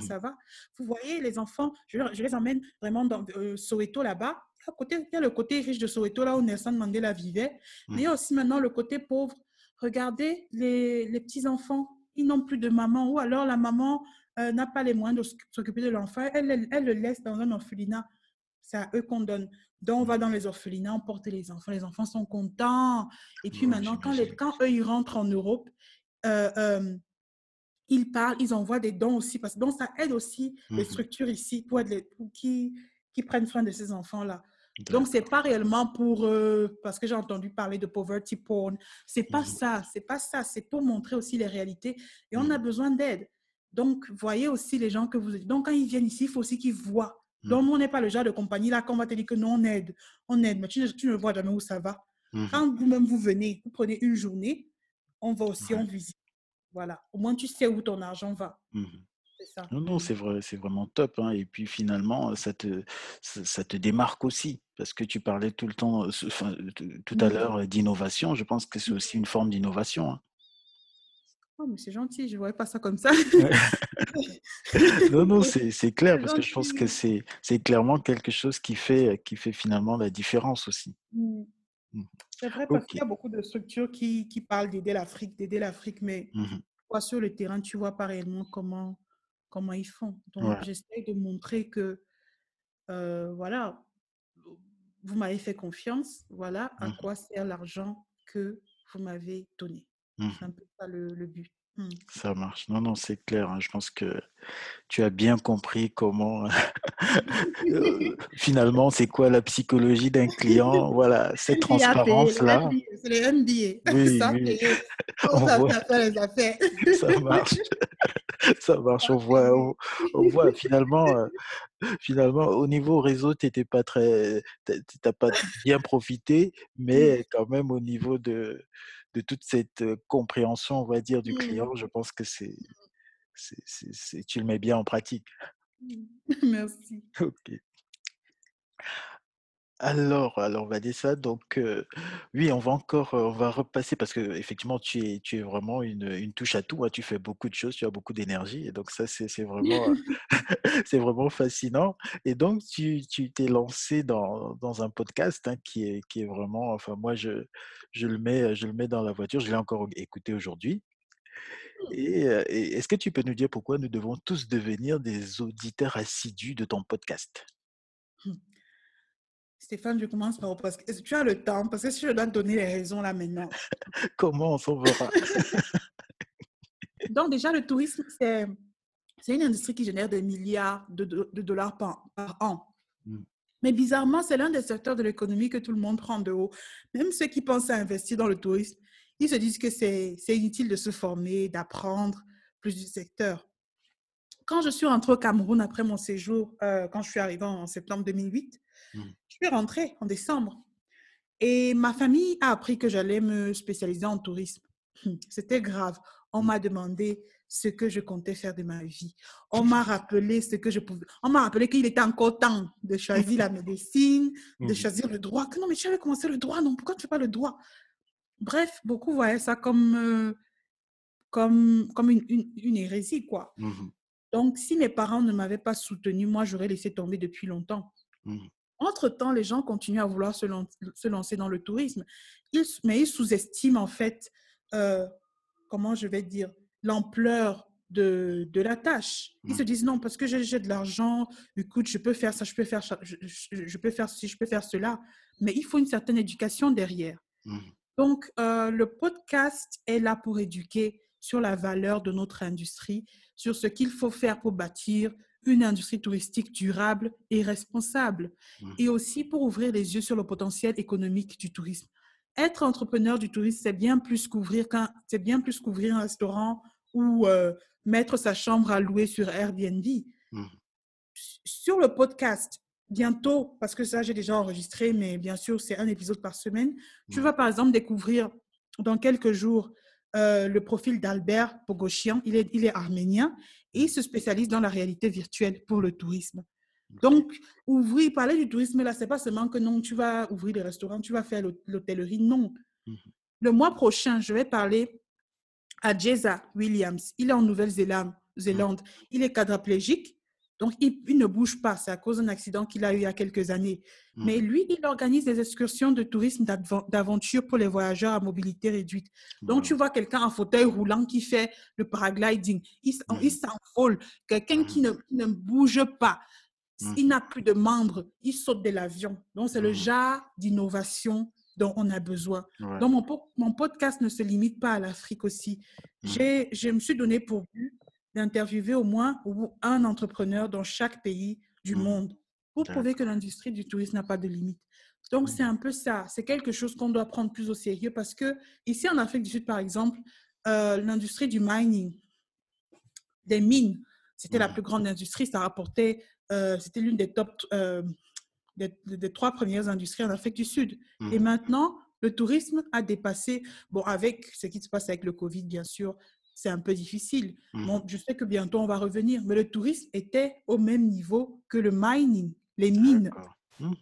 ça va. Vous voyez, les enfants, je, je les emmène vraiment dans euh, Soweto là-bas côté, il y a le côté riche de Soweto, là où Nelson Mandela vivait, mais il y a aussi maintenant le côté pauvre. Regardez les, les petits-enfants, ils n'ont plus de maman, ou alors la maman euh, n'a pas les moyens de s'occuper de l'enfant, elle, elle, le laisse dans un orphelinat. C'est à eux qu'on donne. Donc, on va dans les orphelinats, on porte les enfants, les enfants sont contents. Et puis maintenant, quand, les, quand eux, ils rentrent en Europe, euh, euh, ils parlent, ils envoient des dons aussi, parce que donc ça aide aussi les mmh structures ici pour, pour qui, qui prennent soin de ces enfants-là. Donc, c'est pas réellement pour, euh, parce que j'ai entendu parler de poverty porn. C'est pas mmh ça, c'est pas ça. C'est pour montrer aussi les réalités. Et on a mmh. besoin d'aide. Donc, voyez aussi les gens que vous. Donc, quand ils viennent ici, il faut aussi qu'ils voient. Mmh. Donc, on n'est pas le genre de compagnie là qu'on va te dire que non, on aide. On aide, mais tu, ne vois jamais où ça va. Quand vous-même vous venez, vous prenez une journée, on va aussi, en visite. Voilà. Au moins, tu sais où ton argent va. Non, non, c'est vrai, c'est vraiment top. Hein. Et puis finalement, ça te, ça, te démarque aussi, parce que tu parlais tout le temps, tout à l'heure d'innovation. Je pense que c'est aussi une forme d'innovation. Hein. Oh, mais c'est gentil, je ne voyais pas ça comme ça. non, non, c'est clair, parce que je pense que c'est clairement quelque chose qui fait, qui fait finalement la différence aussi. Mmh. Mmh. C'est vrai, parce qu'il y a beaucoup de structures qui, qui parlent d'aider l'Afrique, d'aider l'Afrique, mais mmh toi, sur le terrain, tu vois pas réellement comment, comment ils font. Donc, j'essaie de montrer que, euh, voilà, vous m'avez fait confiance, voilà à quoi sert l'argent que vous m'avez donné. Mmh c'est un peu ça le, but. Mmh. Ça marche. Non, non, c'est clair. Hein. Je pense que tu as bien compris comment, euh, finalement, c'est quoi la psychologie d'un client. Voilà, cette transparence-là. C'est les MBA. Oui, ça, oui. On, voit... les affaires. Ça marche. ça marche. On voit, on, voit finalement, euh, finalement, au niveau réseau, tu n'étais pas très, t'as pas bien profité, mais quand même au niveau de, de toute cette compréhension, on va dire, du mmh. client, je pense que c'est, c'est, tu le mets bien en pratique. Mmh. Merci. Ok. Alors, alors Vanessa, donc oui, on va encore, on va repasser parce que effectivement, tu es, tu es vraiment une, une touche à tout. Hein, tu fais beaucoup de choses, tu as beaucoup d'énergie, et donc ça, c'est, vraiment, c'est vraiment fascinant. Et donc, tu, tu t'es lancé dans, dans un podcast hein, qui est, qui est vraiment, enfin moi, je, je le mets, je le mets dans la voiture. Je l'ai encore écouté aujourd'hui. Mmh. Et est-ce que tu peux nous dire pourquoi nous devons tous devenir des auditeurs assidus de ton podcast? Stéphane, je commence par parce que tu as le temps, parce que si je dois te donner les raisons là maintenant. Comment on s'en verra Donc déjà, le tourisme, c'est, c'est une industrie qui génère des milliards de, de, dollars par, an. Mm. Mais bizarrement, c'est l'un des secteurs de l'économie que tout le monde prend de haut. Même ceux qui pensent à investir dans le tourisme, ils se disent que c'est, c'est inutile de se former, d'apprendre plus du secteur. Quand je suis rentrée au Cameroun après mon séjour, euh, quand je suis arrivée en septembre 2008, Mmh. Je suis rentrée en décembre et ma famille a appris que j'allais me spécialiser en tourisme. Hum, c'était grave. On mmh. m'a demandé ce que je comptais faire de ma vie. On m'a rappelé ce que je pouvais. On m'a rappelé qu'il était encore temps de choisir la médecine, de mmh. choisir le droit. Que non, mais tu avais commencé le droit, non Pourquoi tu fais pas le droit? Bref, beaucoup voyaient ça comme, euh, comme, comme une, une, hérésie, quoi. Donc, si mes parents ne m'avaient pas soutenu, moi, j'aurais laissé tomber depuis longtemps. Mmh. Entre-temps, les gens continuent à vouloir se, lancer dans le tourisme, mais ils sous-estiment en fait, euh, comment je vais dire, l'ampleur de, de, la tâche. Ils se mmh. disent non, parce que j'ai de l'argent, écoute, je peux faire ça, je peux faire ça, je, je, peux faire ceci, je peux faire cela, mais il faut une certaine éducation derrière. Mmh. Donc, euh, le podcast est là pour éduquer sur la valeur de notre industrie, sur ce qu'il faut faire pour bâtir une industrie touristique durable et responsable, mmh. et aussi pour ouvrir les yeux sur le potentiel économique du tourisme. Être entrepreneur du tourisme, c'est bien plus qu'ouvrir c'est bien plus qu'ouvrir un restaurant ou euh, mettre sa chambre à louer sur Airbnb. Mmh. Sur le podcast, bientôt, parce que ça j'ai déjà enregistré, mais bien sûr c'est un épisode par semaine, tu mmh. vas par exemple découvrir dans quelques jours euh, le profil d'Albert Pogoshian. Il est, il est arménien et il se spécialise dans la réalité virtuelle pour le tourisme. Donc, ouvrir, parler du tourisme, là, c'est pas seulement que non, tu vas ouvrir des restaurants, tu vas faire l'hôtellerie. Non. Mmh le mois prochain, je vais parler à Jeza Williams. Il est en Nouvelle-Zélande. Zélande. Il est quadraplégique. Donc, il, ne bouge pas. C'est à cause d'un accident qu'il a eu il y a quelques années. Mmh. Mais lui, il organise des excursions de tourisme d'aventure pour les voyageurs à mobilité réduite. Donc, tu vois quelqu'un en fauteuil roulant qui fait le paragliding. Il, mmh. s'envole. Quelqu'un qui, ne, ne, bouge pas. Il n'a plus de membres. Il saute de l'avion. Donc, c'est le genre d'innovation dont on a besoin. Donc, mon, mon, podcast ne se limite pas à l'Afrique aussi. Je me suis donné pour but d'interviewer au moins un entrepreneur dans chaque pays du mmh. monde pour prouver que l'industrie du tourisme n'a pas de limite. Donc, c'est un peu ça. C'est quelque chose qu'on doit prendre plus au sérieux parce que ici en Afrique du Sud, par exemple, euh, l'industrie du mining, des mines, c'était la plus grande industrie. Ça rapportait, euh, c'était l'une des top, euh, des, trois premières industries en Afrique du Sud. Et mmh. maintenant, le tourisme a dépassé, bon, avec ce qui se passe avec le Covid, bien sûr, c'est un peu difficile. Mmh. Bon, je sais que bientôt on va revenir, mais le tourisme était au même niveau que le mining, les mines. Mmh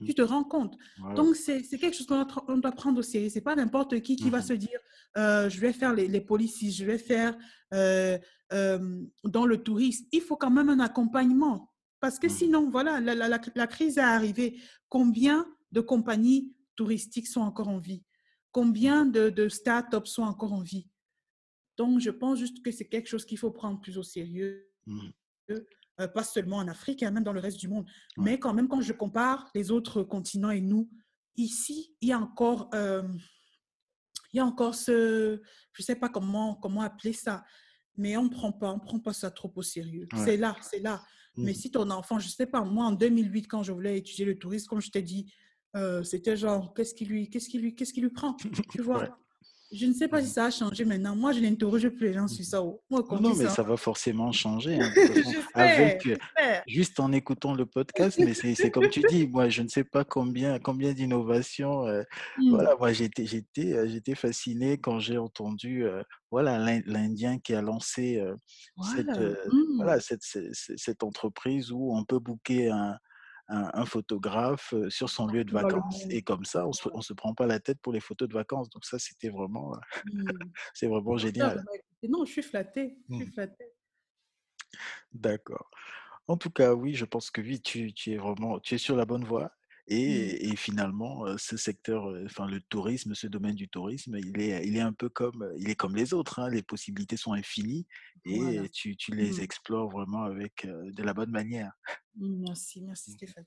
tu te rends compte? Donc, c'est quelque chose qu'on doit prendre au sérieux. Ce n'est pas n'importe qui qui va se dire euh, je vais faire les, les policies, je vais faire euh, euh, dans le tourisme. Il faut quand même un accompagnement. Parce que sinon, voilà, la, la, la, crise est arrivée. Combien de compagnies touristiques sont encore en vie? Combien de, de start-up sont encore en vie? Donc, je pense juste que c'est quelque chose qu'il faut prendre plus au sérieux, mmh. euh, pas seulement en Afrique, hein, même dans le reste du monde. Mais quand même, quand je compare les autres continents et nous, ici, il y a encore, euh, il y a encore ce, je ne sais pas comment, comment appeler ça, mais on ne prend pas, on prend pas ça trop au sérieux. C'est là, c'est là. Mais mmh. si ton enfant, je ne sais pas, moi en 2008, quand je voulais étudier le tourisme, comme je t'ai dit, euh, c'était genre, qu'est-ce qui lui, qu'est-ce qui lui, qu'est-ce qui lui prend Tu vois? je ne sais pas si ça a changé maintenant. Moi, je n'interroge plus les gens sur ça. Moi, non, mais ça. va forcément changer. Hein, avec, euh, juste en écoutant le podcast, mais c'est comme tu dis, moi, je ne sais pas combien, combien d'innovations. Euh, mmh. Voilà, moi, j'étais euh, j'étais fasciné quand j'ai entendu voilà l'Indien qui a lancé cette, voilà, cette, cette, cette, entreprise où on peut booker un, un, photographe sur son lieu de vacances. Et comme ça, on ne se, prend pas la tête pour les photos de vacances. Donc ça, c'était vraiment, mmh. c'est vraiment génial. Non, je suis flattée. Je suis mmh. D'accord. En tout cas, oui, je pense que oui, tu, tu, es vraiment, tu es sur la bonne voie. Mmh. Et, et, finalement, ce secteur, enfin le tourisme, ce domaine du tourisme, il est, il est un peu comme, il est comme les autres. Hein, les possibilités sont infinies et tu, tu, les explores vraiment avec de la bonne manière. Merci, merci Stéphane.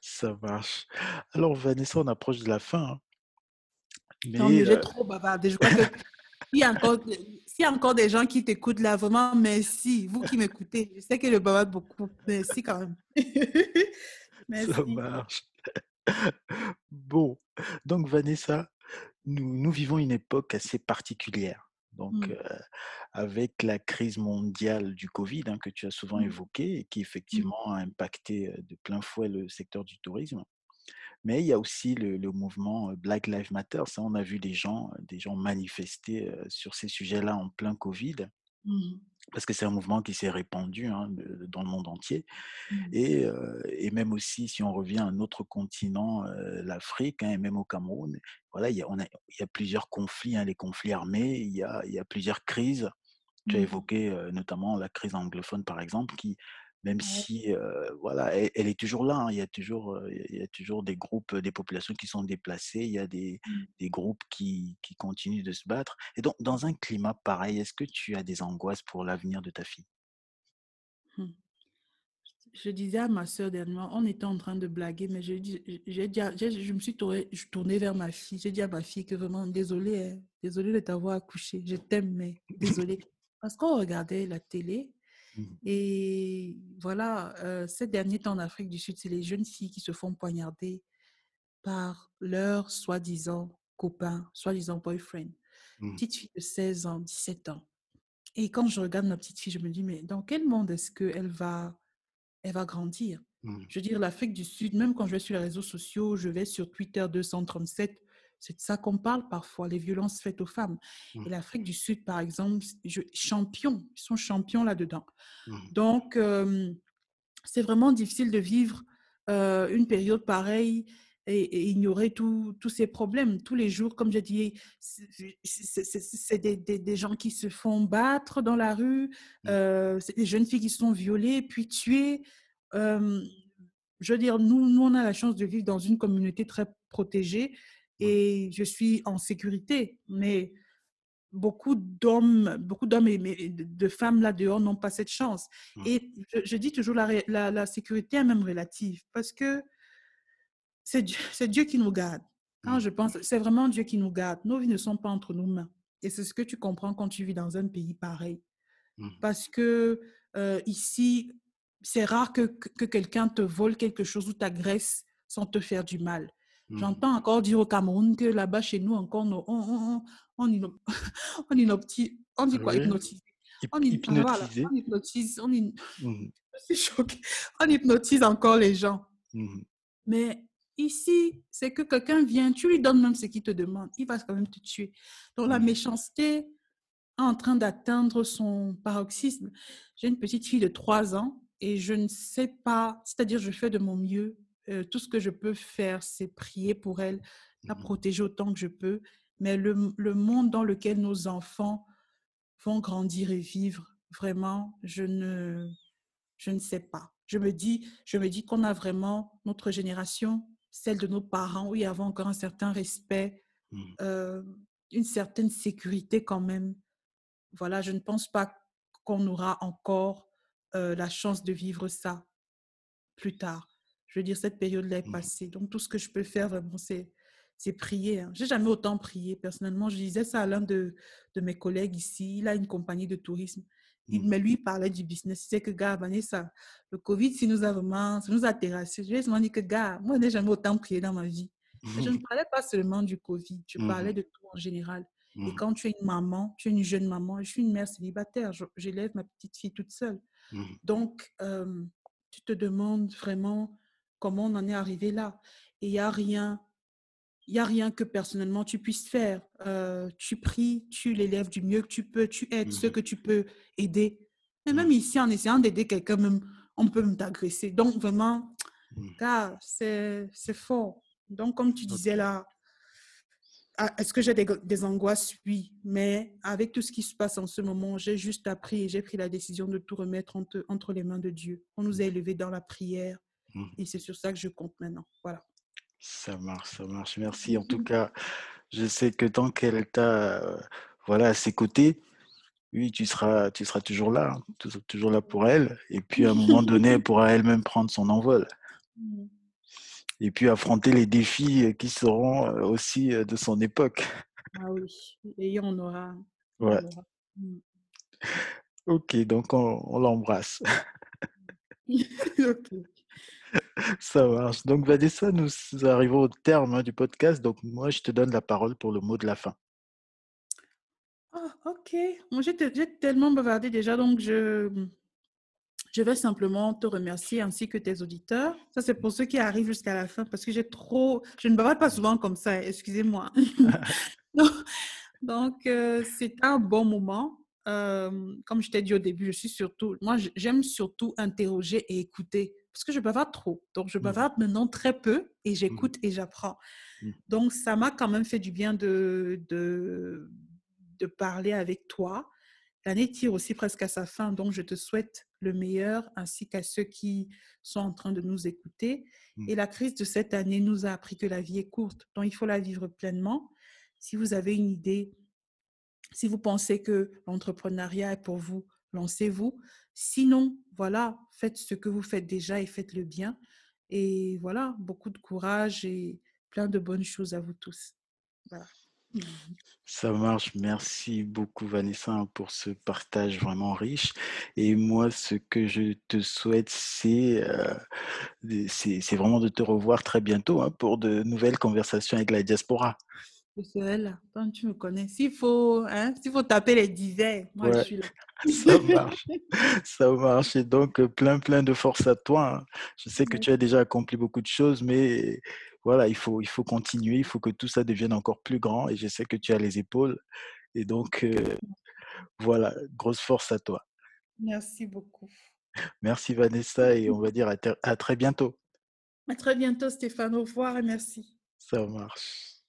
Ça marche. Alors Vanessa, on approche de la fin. Hein. Mais, non, mais j'ai trop bavardé. Je crois que s'il y, a encore, a encore des gens qui t'écoutent là, vraiment merci. Vous qui m'écoutez, je sais que le bavarde beaucoup. Merci quand même. Ça marche. Bon, donc Vanessa, nous, nous vivons une époque assez particulière. Donc, mmh. avec la crise mondiale du Covid hein, que tu as souvent mmh. évoquée et qui mmh. effectivement a impacté de plein fouet le secteur du tourisme. Mais il y a aussi le, mouvement Black Lives Matter. Ça, on a vu des gens, des gens manifester sur ces sujets-là en plein Covid parce que c'est un mouvement qui s'est répandu hein, dans le monde entier. Mmh. Et, et, même aussi, si on revient à un autre continent, l'Afrique, hein, et même au Cameroun, voilà, il y a, on a, il y a plusieurs conflits, hein, les conflits armés, il y a, il y a plusieurs crises tu as évoqué notamment la crise anglophone, par exemple, qui, même si voilà, elle, est toujours là, hein, il, y a toujours, il y a toujours des groupes, des populations qui sont déplacées, il y a des, Mmh. des groupes qui, qui continuent de se battre. Et donc, dans un climat pareil, est-ce que tu as des angoisses pour l'avenir de ta fille? Mmh. Je disais à ma soeur dernièrement, on était en train de blaguer, mais dit, j'ai dit, je me suis tournée, tournée vers ma fille. J'ai dit à ma fille que vraiment, désolée, hein, désolée de t'avoir accouché. Je t'aime, mais désolée. Parce qu'on regardait la télé. Et voilà, euh, ces derniers temps en Afrique du Sud, c'est les jeunes filles qui se font poignarder par leur soi-disant copain, soi-disant boyfriend. Mmh. Petite fille de 16 ans, 17 ans. Et quand je regarde ma petite fille, je me dis, mais dans quel monde est-ce qu'elle va, elle va grandir? Mmh. Je veux dire, l'Afrique du Sud, même quand je vais sur les réseaux sociaux, je vais sur Twitter 237, c'est de ça qu'on parle parfois, les violences faites aux femmes. Mmh. Et l'Afrique du Sud, par exemple, je, champions, ils sont champions là-dedans. Mmh. Donc, euh, c'est vraiment difficile de vivre euh, une période pareille et, et ignorer tous ces problèmes. Tous les jours, comme j'ai dit, c'est des, des, des, gens qui se font battre dans la rue, Mmh. euh, c'est des jeunes filles qui sont violées, puis tuées. Je veux dire, nous, nous, on a la chance de vivre dans une communauté très protégée et je suis en sécurité. Mais beaucoup d'hommes, beaucoup d'hommes et de femmes là dehors n'ont pas cette chance. Et je, je, dis toujours la, la, la, sécurité est même relative parce que c'est Dieu, Dieu qui nous garde. Quand je pense, c'est vraiment Dieu qui nous garde. Nos vies ne sont pas entre nos mains. Et c'est ce que tu comprends quand tu vis dans un pays pareil. Mmh. Parce que euh, ici, c'est rare que, que quelqu'un te vole quelque chose ou t'agresse sans te faire du mal. Mmh. J'entends encore dire au Cameroun que là-bas, chez nous, encore, on, on, on, dit quoi? Hypnotise. Hyp- On, hypnotise. On, choquée. On hypnotise encore les gens. Mmh. Mais ici, c'est que quelqu'un vient, tu lui donnes même ce qu'il te demande, il va quand même te tuer. Donc la méchanceté est en train d'atteindre son paroxysme. J'ai une petite fille de 3 ans et je ne sais pas, c'est-à-dire je fais de mon mieux. Euh, tout ce que je peux faire, c'est prier pour elle, la Mhm. protéger autant que je peux. Mais le, le monde dans lequel nos enfants vont grandir et vivre, vraiment, je ne, je ne sais pas. Je me dis, je me dis qu'on a vraiment notre génération, celle de nos parents, où il y avait encore un certain respect, Mhm. euh, une certaine sécurité quand même. Voilà, je ne pense pas qu'on aura encore euh, la chance de vivre ça plus tard. Je veux dire, cette période-là est Mhm. passée. Donc, tout ce que je peux faire vraiment, c'est c'est prier. Hein. J'ai jamais autant prié personnellement. Je disais ça à l'un de, de mes collègues ici. Il a une compagnie de tourisme. Il, Mhm. mais lui, il parlait du business. Il sait que, gars, Vanessa, le Covid, ça nous a vraiment, ça nous a terrassé. Je lui ai dit que, gars, moi, je n'ai jamais autant prié dans ma vie. Je ne parlais pas seulement du Covid, je parlais de tout en général. Et quand tu es une maman, tu es une jeune maman, je suis une mère célibataire, j'élève ma petite fille toute seule. Donc, euh, tu te demandes vraiment comment on en est arrivé là. Et il n'y a rien, il y a rien que personnellement tu puisses faire. Euh, tu pries, tu l'élèves du mieux que tu peux, tu aides ceux Mhm. que tu peux aider. Et même Mhm. ici, en essayant d'aider quelqu'un, même, on peut même t'agresser. Donc, vraiment, gars, c'est fort. Donc, comme tu disais là, ah, est-ce que j'ai des, des angoisses? Oui, mais avec tout ce qui se passe en ce moment, j'ai juste appris et j'ai pris la décision de tout remettre entre, entre les mains de Dieu. On nous a élevés dans la prière Mhm. et c'est sur ça que je compte maintenant. Voilà. Ça marche, ça marche. Merci. En tout cas, je sais que tant qu'elle t'a euh, voilà, à ses côtés, oui, tu seras, tu seras toujours là, hein, tu seras toujours là pour elle. Et puis, à un moment donné, elle pourra elle-même prendre son envol. Mm. Et puis, affronter les défis euh, qui seront euh, aussi de son époque. Ah oui, et on aura. on Ouais. aura. Mm. Ok, donc on, on l'embrasse. ok. Ça marche. Donc, Vanessa, nous arrivons au terme hein, du podcast. Donc, moi, je te donne la parole pour le mot de la fin. Ah, ok. Moi, j'ai te- j'ai tellement bavardé déjà, donc je, je vais simplement te remercier ainsi que tes auditeurs. Ça, c'est pour ceux qui arrivent jusqu'à la fin parce que j'ai trop. Je ne bavarde pas souvent comme ça, excusez-moi. donc, euh, c'est un bon moment. Euh, comme je t'ai dit au début, je suis surtout. Moi, j'aime surtout interroger et écouter parce que je bavarde trop. Donc, je Mhm. bavarde maintenant très peu et j'écoute et j'apprends. Mhm. Donc, ça m'a quand même fait du bien de, de, de parler avec toi. l'année tire aussi presque à sa fin, donc je te souhaite le meilleur ainsi qu'à ceux qui sont en train de nous écouter. Et la crise de cette année nous a appris que la vie est courte, donc il faut la vivre pleinement. Si vous avez une idée, si vous pensez que l'entrepreneuriat est pour vous, lancez-vous. Sinon, voilà, faites ce que vous faites déjà et faites-le bien. Et voilà, beaucoup de courage et plein de bonnes choses à vous tous. Voilà. Ça marche. Merci beaucoup, Vanessa, pour ce partage vraiment riche. Et moi, ce que je te souhaite, c'est euh, c'est vraiment de te revoir très bientôt hein, pour de nouvelles conversations avec la diaspora. C'est tu me connais. S'il faut, hein, s'il faut taper les dizaines, moi je suis là. Ça marche. Ça marche. Et donc, plein, plein de force à toi. Hein. Je sais que tu as déjà accompli beaucoup de choses, mais voilà, il faut, il faut continuer. Il faut que tout ça devienne encore plus grand. Et je sais que tu as les épaules. Et donc, euh, voilà, grosse force à toi. Merci beaucoup. Merci Vanessa et on va dire à, à très bientôt. À très bientôt Stéphane. Au revoir et merci. Ça marche.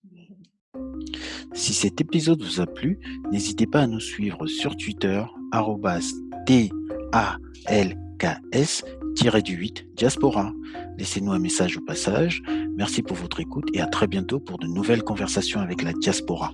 Si cet épisode vous a plu, n'hésitez pas à nous suivre sur Twitter, TALKS-8 Diaspora. Laissez-nous un message au passage. Merci pour votre écoute et à très bientôt pour de nouvelles conversations avec la diaspora.